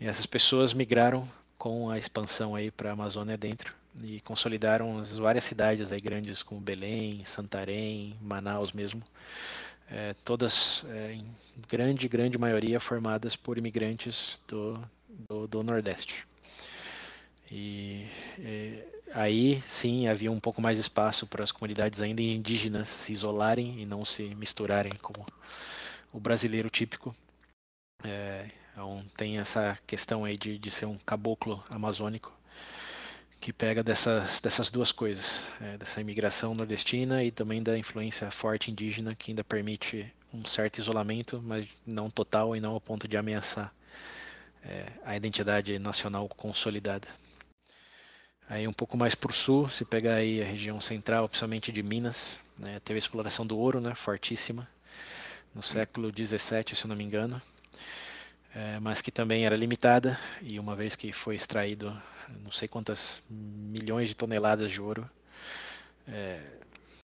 [SPEAKER 2] E essas pessoas migraram com a expansão aí para a Amazônia dentro e consolidaram as várias cidades aí grandes como Belém, Santarém, Manaus mesmo, é, todas é, em grande grande maioria formadas por imigrantes do, do, do Nordeste. E, e aí sim havia um pouco mais espaço para as comunidades ainda indígenas se isolarem e não se misturarem como o brasileiro típico. É, então tem essa questão aí de, de ser um caboclo amazônico que pega dessas, dessas duas coisas, é, dessa imigração nordestina e também da influência forte indígena que ainda permite um certo isolamento, mas não total e não ao ponto de ameaçar é, a identidade nacional consolidada. Aí um pouco mais para o sul, se pegar aí a região central, principalmente de Minas, né, teve a exploração do ouro, né, fortíssima, no século 17, se eu não me engano, é, mas que também era limitada e uma vez que foi extraído não sei quantas milhões de toneladas de ouro, é,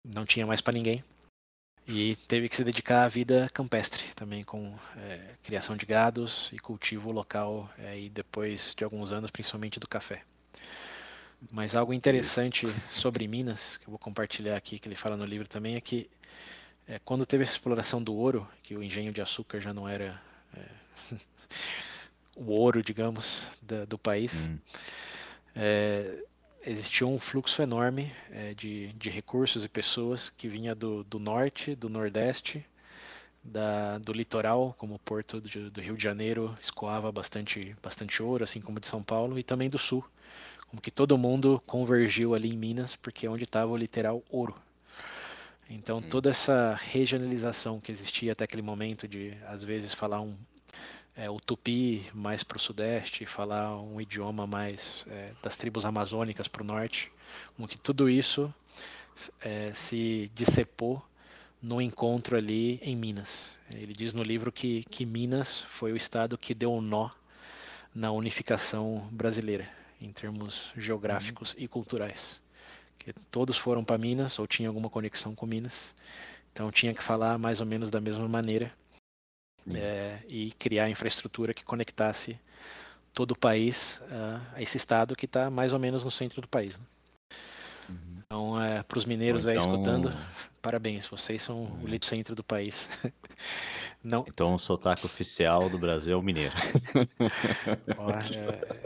[SPEAKER 2] não tinha mais para ninguém e teve que se dedicar à vida campestre também com é, criação de gados e cultivo local é, e depois de alguns anos principalmente do café. Mas algo interessante sobre Minas que eu vou compartilhar aqui que ele fala no livro também é que é, quando teve essa exploração do ouro, que o engenho de açúcar já não era é, o ouro, digamos, da, do país, hum. é, existia um fluxo enorme é, de, de recursos e pessoas que vinha do, do norte, do nordeste, da, do litoral, como o porto do, do, Rio de Janeiro escoava bastante, bastante ouro, assim como de São Paulo, e também do sul, como que todo mundo convergiu ali em Minas, porque é onde estava o literal ouro. Então hum. toda essa regionalização que existia até aquele momento de às vezes falar um, é, o tupi mais para o sudeste, falar um idioma mais é, das tribos amazônicas para o norte, como que tudo isso é, se discepou no encontro ali em Minas. Ele diz no livro que, que Minas foi o estado que deu um nó na unificação brasileira, em termos geográficos uhum. e culturais. Que todos foram para Minas ou tinham alguma conexão com Minas, então tinha que falar mais ou menos da mesma maneira é, e criar infraestrutura que conectasse todo o país uh, a esse estado que está mais ou menos no centro do país. Né? Uhum. Então, é, para os mineiros então... aí escutando, parabéns, vocês são uhum. o lito centro do país.
[SPEAKER 1] Não... Então, o sotaque oficial do Brasil é o mineiro.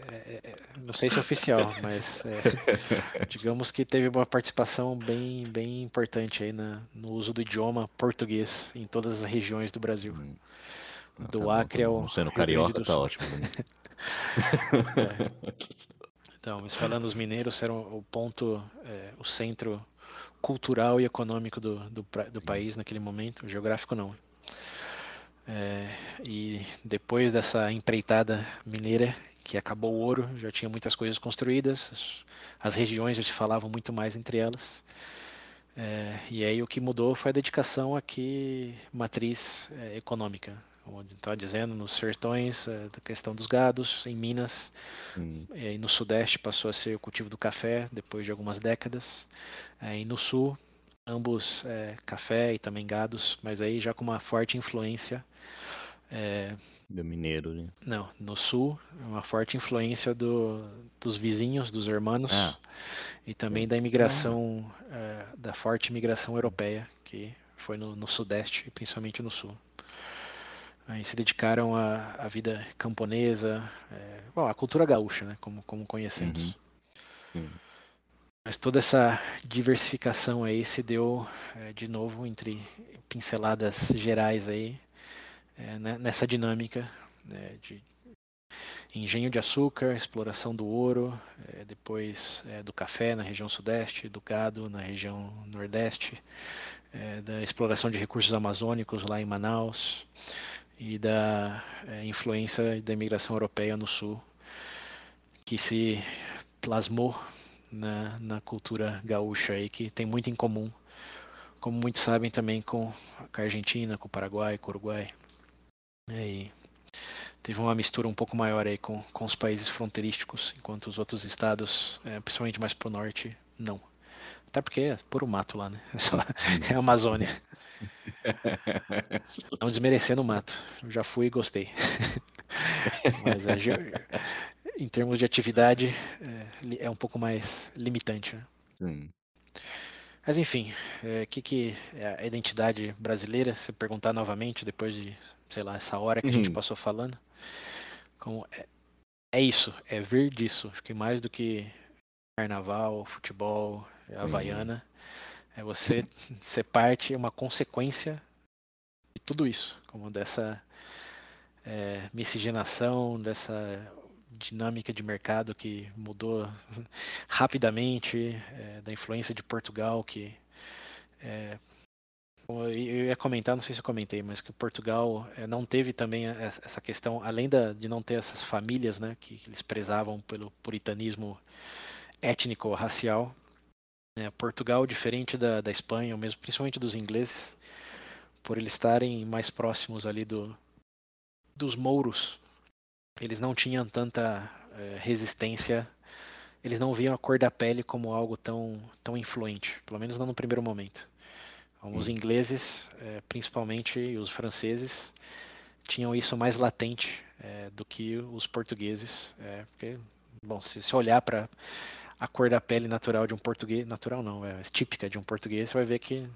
[SPEAKER 2] É, é, é, não sei se é oficial, mas é, digamos que teve uma participação bem, bem importante aí na, no uso do idioma português em todas as regiões do Brasil. Hum. Do tá Acre tá ao.
[SPEAKER 1] Sendo carioca, tá ótimo. Né?
[SPEAKER 2] É. Então, mas falando os mineiros, eram o ponto, é, o centro cultural e econômico do, do, do, país naquele momento, geográfico não. É, e depois dessa empreitada mineira, que acabou o ouro, já tinha muitas coisas construídas, as, as regiões já se falavam muito mais entre elas. É, e aí o que mudou foi a dedicação aqui matriz é, econômica onde está dizendo nos sertões é, da questão dos gados, em Minas hum. É, e no sudeste passou a ser o cultivo do café depois de algumas décadas, é, e no sul ambos é, café e também gados, mas aí já com uma forte influência é,
[SPEAKER 1] do mineiro, né?
[SPEAKER 2] Não, no sul, uma forte influência do, dos vizinhos, dos hermanos, ah. e também da imigração, ah. da forte imigração europeia, que foi no, no sudeste e principalmente no sul. Aí se dedicaram à, à vida camponesa, é, bom, à cultura gaúcha, né, como, como conhecemos. Uhum. Mas toda essa diversificação aí se deu é, de novo entre pinceladas gerais aí é, né, nessa dinâmica né, de engenho de açúcar, exploração do ouro, é, depois é, do café na região sudeste, do gado na região nordeste, é, da exploração de recursos amazônicos lá em Manaus, e da é, influência da imigração europeia no sul, que se plasmou na, na cultura gaúcha aí, que tem muito em comum, como muitos sabem também com a Argentina, com o Paraguai, com o Uruguai. E teve uma mistura um pouco maior aí com, com os países fronteirísticos, enquanto os outros estados, é, principalmente mais para o norte, não. Até porque é puro mato lá, né? É, só, é a Amazônia. Não desmerecendo o mato. Eu já fui e gostei. Mas é, em termos de atividade, é, é, um pouco mais limitante. Né? Mas enfim, o é, que, que é a identidade brasileira? Se perguntar novamente, depois de, sei lá, essa hora que uhum. a gente uhum. passou falando, como é, é isso, é vir disso. Acho que mais do que carnaval, futebol, havaiana, é você ser parte, é uma consequência de tudo isso, como dessa é, miscigenação, dessa dinâmica de mercado que mudou rapidamente, é, da influência de Portugal, que é, eu ia comentar, não sei se eu comentei, mas que Portugal é, não teve também essa questão, além da, de não ter essas famílias, né, que, que eles prezavam pelo puritanismo étnico, racial. É, Portugal, diferente da, da Espanha, ou mesmo principalmente dos ingleses, por eles estarem mais próximos ali do, dos mouros, eles não tinham tanta é, resistência, eles não viam a cor da pele como algo tão, tão influente, pelo menos não no primeiro momento. Os ingleses, é, principalmente, e os franceses, tinham isso mais latente é, do que os portugueses, é, porque, bom, se você olhar para a cor da pele natural de um português, natural não, é típica de um português, você vai ver que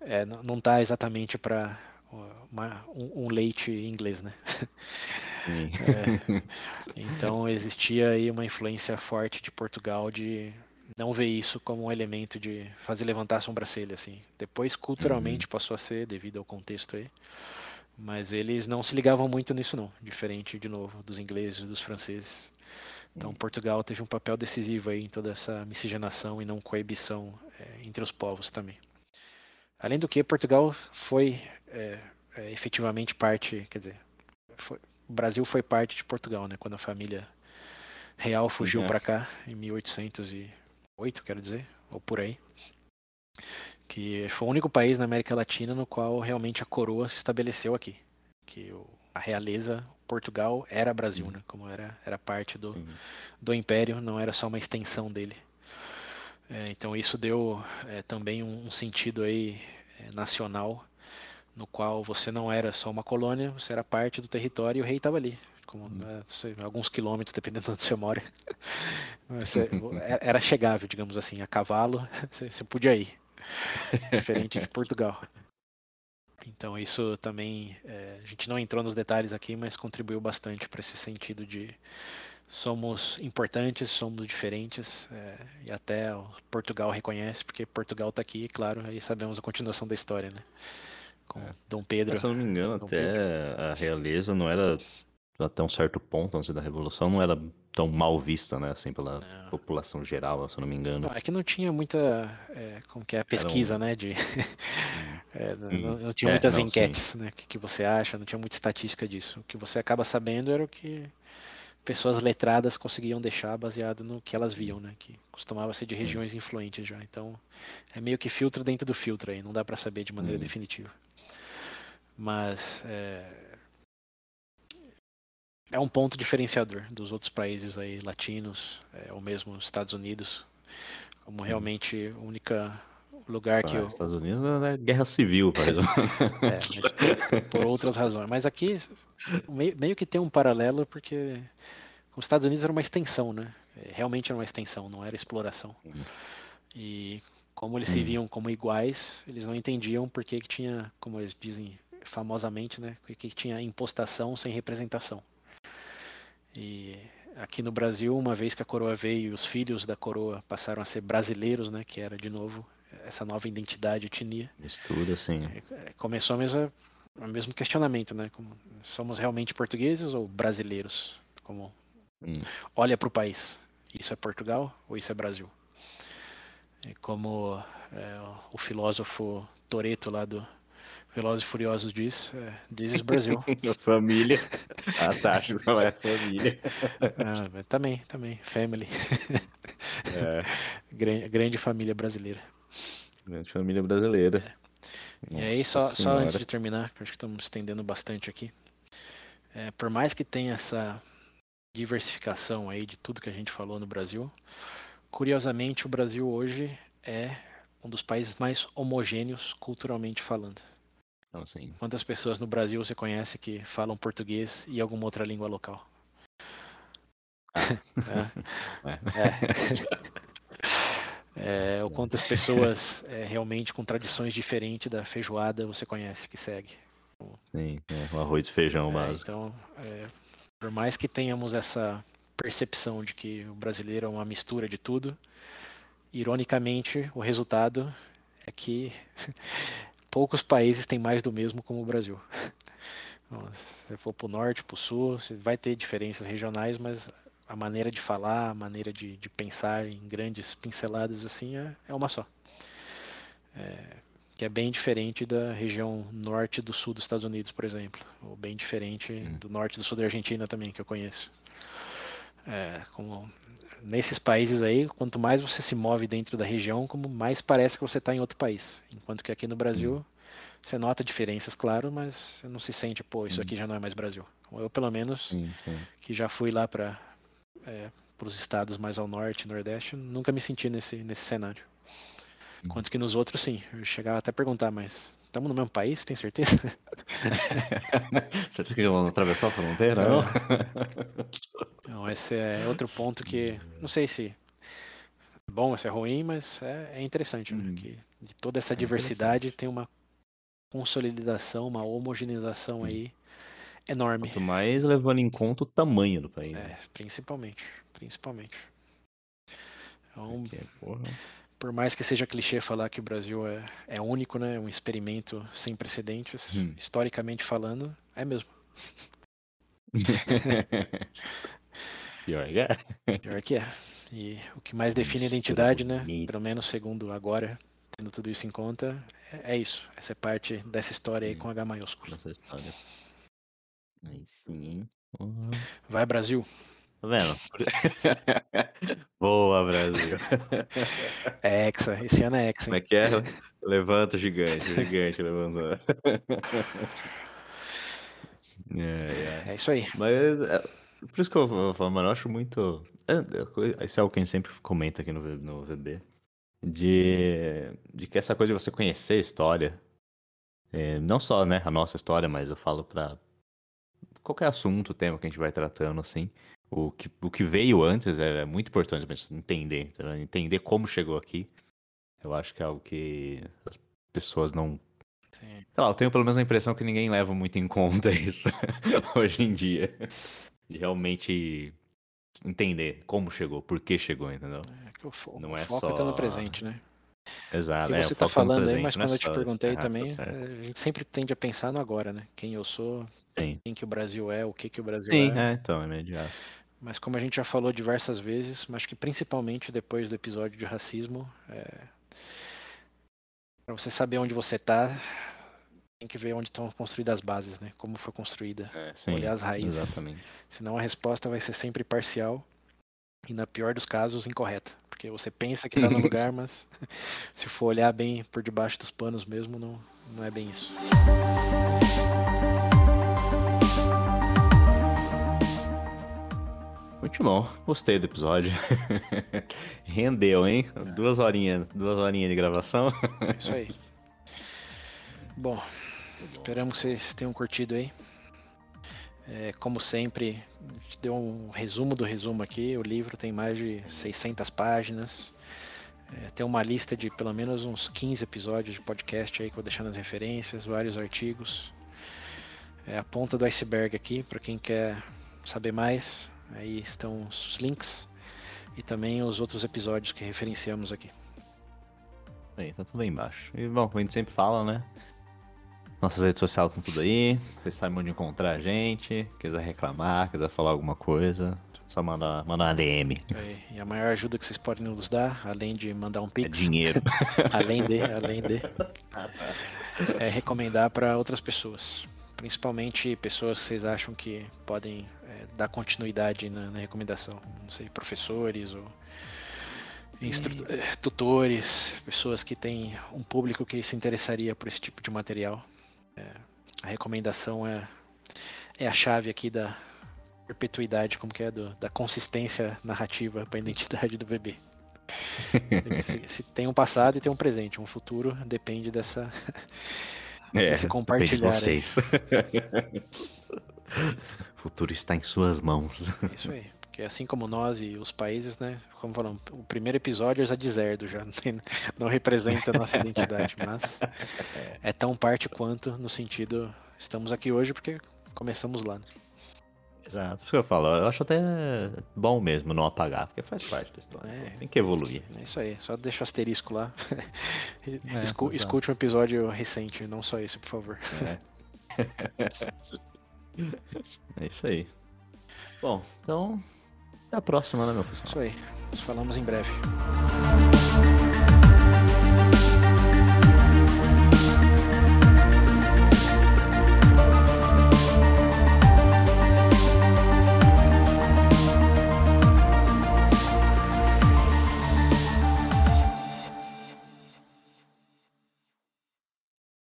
[SPEAKER 2] é, não está exatamente para um, um, leite inglês, né? é, então existia aí uma influência forte de Portugal de não ver isso como um elemento de fazer levantar a sobrancelha, assim. Depois, culturalmente, uhum. passou a ser, devido ao contexto aí. Mas eles não se ligavam muito nisso, não. Diferente, de novo, dos ingleses e dos franceses. Então, uhum. Portugal teve um papel decisivo aí em toda essa miscigenação e não coibição é, entre os povos também. Além do que, Portugal foi é, é, efetivamente parte, quer dizer, foi, o Brasil foi parte de Portugal, né? Quando a família real fugiu para cá em 1808, quero dizer, ou por aí. Que foi o único país na América Latina no qual realmente a coroa se estabeleceu aqui. Que o, a realeza, Portugal, era Brasil, uhum. né? Como era, era parte do, uhum. do império, não era só uma extensão dele. É, então isso deu é, também um, um, sentido aí é, nacional, no qual você não era só uma colônia, você era parte do território e o rei estava ali, como uhum. né, sei, alguns quilômetros, dependendo de onde você mora. Você, era chegável, digamos assim, a cavalo, você, você podia ir, diferente de Portugal. Então isso também, é, a gente não entrou nos detalhes aqui, mas contribuiu bastante para esse sentido de somos importantes, somos diferentes, é, e até Portugal reconhece, porque Portugal está aqui, claro, aí sabemos a continuação da história, né? Com é. Dom Pedro.
[SPEAKER 1] Se eu não me engano, Dom até Pedro. a realeza não era até um certo ponto antes da Revolução não era tão mal vista, né, assim, pela não. população geral, se eu não me engano.
[SPEAKER 2] Não, é que não tinha muita, é, como que é, a pesquisa, um... né, de... é, não, hum. não, tinha é, muitas enquetes, né, o que, que você acha, não tinha muita estatística disso. O que você acaba sabendo era o que pessoas letradas conseguiam deixar baseado no que elas viam, né, que costumava ser de regiões influentes já. Então, é meio que filtro dentro do filtro aí, não dá para saber de maneira hum. definitiva. Mas... É é um ponto diferenciador dos outros países aí latinos, é, ou mesmo Estados Unidos, como uhum. realmente o único lugar que ah,
[SPEAKER 1] Estados Unidos é guerra civil, por exemplo.
[SPEAKER 2] é, por, por, outras razões. Mas aqui meio, meio, que tem um paralelo porque os Estados Unidos era uma extensão, né? É, realmente era uma extensão, não era exploração. Uhum. E como eles uhum. se viam como iguais, eles não entendiam por que, que tinha, como eles dizem famosamente, né, que, que tinha impostação sem representação. E aqui no Brasil, uma vez que a coroa veio, os filhos da coroa passaram a ser brasileiros, né? Que era de novo essa nova identidade, etnia.
[SPEAKER 1] Mistura, sim.
[SPEAKER 2] É, é, começou a mesma, o mesmo questionamento, né? Como, somos realmente portugueses ou brasileiros? Como hum. olha para o país, isso é Portugal ou isso é Brasil? E como é, o filósofo Toreto lá do Velozes e Furiosos diz, é, This is Brasil.
[SPEAKER 1] família. Ah, tá, acho que não é família.
[SPEAKER 2] Ah, também, também, family. É. grande, grande, família brasileira.
[SPEAKER 1] Grande família brasileira.
[SPEAKER 2] É. E aí, só, só antes de terminar, que acho que estamos estendendo bastante aqui. É, por mais que tenha essa diversificação aí de tudo que a gente falou no Brasil, curiosamente o Brasil hoje é um dos países mais homogêneos culturalmente falando.
[SPEAKER 1] Então, assim...
[SPEAKER 2] Quantas pessoas no Brasil você conhece que falam português e alguma outra língua local? Ah. é. é. é. ou quantas pessoas é, realmente com tradições diferentes da feijoada você conhece que segue?
[SPEAKER 1] Sim, é, o arroz e feijão
[SPEAKER 2] é,
[SPEAKER 1] básico.
[SPEAKER 2] Então, é, Por mais que tenhamos essa percepção de que o brasileiro é uma mistura de tudo, ironicamente, o resultado é que poucos países têm mais do mesmo como o Brasil. Se você for para o norte, para o sul, vai ter diferenças regionais, mas a maneira de falar, a maneira de, de pensar em grandes pinceladas assim é, é uma só. É, que é bem diferente da região norte do sul dos Estados Unidos, por exemplo, ou bem diferente hum. do norte do sul da Argentina também, que eu conheço. É, como nesses países aí, quanto mais você se move dentro da região, como mais parece que você está em outro país. Enquanto que aqui no Brasil, hum. você nota diferenças, claro, mas não se sente, pô, isso hum. aqui já não é mais Brasil. Eu, pelo menos, sim, sim. que já fui lá para é, os estados mais ao norte, nordeste, nunca me senti nesse, nesse cenário. Enquanto que nos outros, sim. Eu chegava até a perguntar, mas estamos no mesmo país, tem certeza?
[SPEAKER 1] Você que vão atravessar a fronteira?
[SPEAKER 2] Não. não, esse é outro ponto que não sei se é bom, se é ruim, mas é, é interessante, né? Hum. Que de toda essa é diversidade tem uma consolidação, uma homogeneização hum. aí enorme.
[SPEAKER 1] Quanto mais levando em conta o tamanho do país.
[SPEAKER 2] Né? É, principalmente, principalmente. Então, Aqui, por mais que seja clichê falar que o Brasil é, é único, né? Um experimento sem precedentes, hum. historicamente falando, é mesmo.
[SPEAKER 1] Pior que é.
[SPEAKER 2] Pior que é. E o que mais define a identidade, né? Pelo menos segundo agora, tendo tudo isso em conta, é, é isso. Essa é parte dessa história aí com H maiúsculo.
[SPEAKER 1] Aí sim.
[SPEAKER 2] Vai, Brasil.
[SPEAKER 1] Tá vendo? Boa, Brasil.
[SPEAKER 2] É Hexa, esse ano é Hexa.
[SPEAKER 1] Como é que é? Levanta o gigante, o gigante levantou.
[SPEAKER 2] É, é. é, isso aí.
[SPEAKER 1] Mas é, por isso que eu vou falar, mano, eu acho muito. É, isso é o que a gente sempre comenta aqui no, no VB. De, de que essa coisa de você conhecer a história, é, não só né, a nossa história, mas eu falo para qualquer assunto, tema que a gente vai tratando, assim, o que, o que veio antes é, é muito importante pra gente entender, tá? entender como chegou aqui. Eu acho que é algo que as pessoas não. Sim. Sei lá, eu tenho pelo menos a impressão que ninguém leva muito em conta isso hoje em dia. De realmente entender como chegou, por que chegou, entendeu?
[SPEAKER 2] É que o, fo não é foco só... tá no presente, né?
[SPEAKER 1] Exato. O
[SPEAKER 2] que é, você tá falando aí, mas quando eu te perguntei também, a gente sempre tende a pensar no agora, né? Quem eu sou, Sim. quem que o Brasil é, o que que o Brasil
[SPEAKER 1] Sim,
[SPEAKER 2] é.
[SPEAKER 1] Sim, é, então, é imediato.
[SPEAKER 2] Mas como a gente já falou diversas vezes, mas que principalmente depois do episódio de racismo, é... para você saber onde você está, tem que ver onde estão construídas as bases, né? Como foi construída,
[SPEAKER 1] é, sim,
[SPEAKER 2] olhar as raízes.
[SPEAKER 1] Exatamente.
[SPEAKER 2] Senão a resposta vai ser sempre parcial e na pior dos casos incorreta, porque você pensa que está no lugar, mas se for olhar bem por debaixo dos panos mesmo, não, não é bem isso.
[SPEAKER 1] Bom, gostei do episódio. Rendeu, hein? Duas horinhas, duas horinhas de gravação.
[SPEAKER 2] Isso aí. Bom, esperamos que vocês tenham curtido aí. É, como sempre, a gente deu um resumo do resumo aqui. O livro tem mais de 600 páginas. É, tem uma lista de pelo menos uns 15 episódios de podcast aí que eu vou deixar nas referências, vários artigos. É a ponta do iceberg aqui, para quem quer saber mais. Aí estão os links e também os outros episódios que referenciamos aqui.
[SPEAKER 1] Aí, tá tudo aí embaixo. E bom, como a gente sempre fala, né? Nossas redes sociais estão tudo aí. Vocês sabem onde encontrar a gente. Quiser reclamar, quiser falar alguma coisa, só mandar, mandar uma DM.
[SPEAKER 2] É, e a maior ajuda que vocês podem nos dar, além de mandar um pix.
[SPEAKER 1] É dinheiro.
[SPEAKER 2] além de, além de. Ah, tá. É recomendar para outras pessoas. Principalmente pessoas que vocês acham que podem é, dar continuidade na, na, recomendação. Não sei, professores ou é, tutores, pessoas que têm um público que se interessaria por esse tipo de material. É, a recomendação é, é a chave aqui da perpetuidade, como que é, do, da consistência narrativa para a identidade do bebê. se, se, tem um passado e tem um presente, um futuro depende dessa
[SPEAKER 1] é, desse compartilhar. De vocês. O futuro está em suas mãos.
[SPEAKER 2] Isso aí. Porque assim como nós e os países, né? Como falamos, o primeiro episódio é já é de zero, já não, representa a nossa identidade, mas é tão parte quanto no sentido estamos aqui hoje porque começamos lá. Né?
[SPEAKER 1] Exato, por que eu falo, eu acho até bom mesmo não apagar, porque faz parte da história.
[SPEAKER 2] É,
[SPEAKER 1] tem que evoluir.
[SPEAKER 2] É isso aí, só deixa o asterisco lá.
[SPEAKER 1] É,
[SPEAKER 2] Escu
[SPEAKER 1] exato.
[SPEAKER 2] escute um episódio recente, não só esse, por favor. É.
[SPEAKER 1] É isso aí. Bom, então. Até a próxima, né, meu pessoal?
[SPEAKER 2] Isso aí. Nos falamos em breve.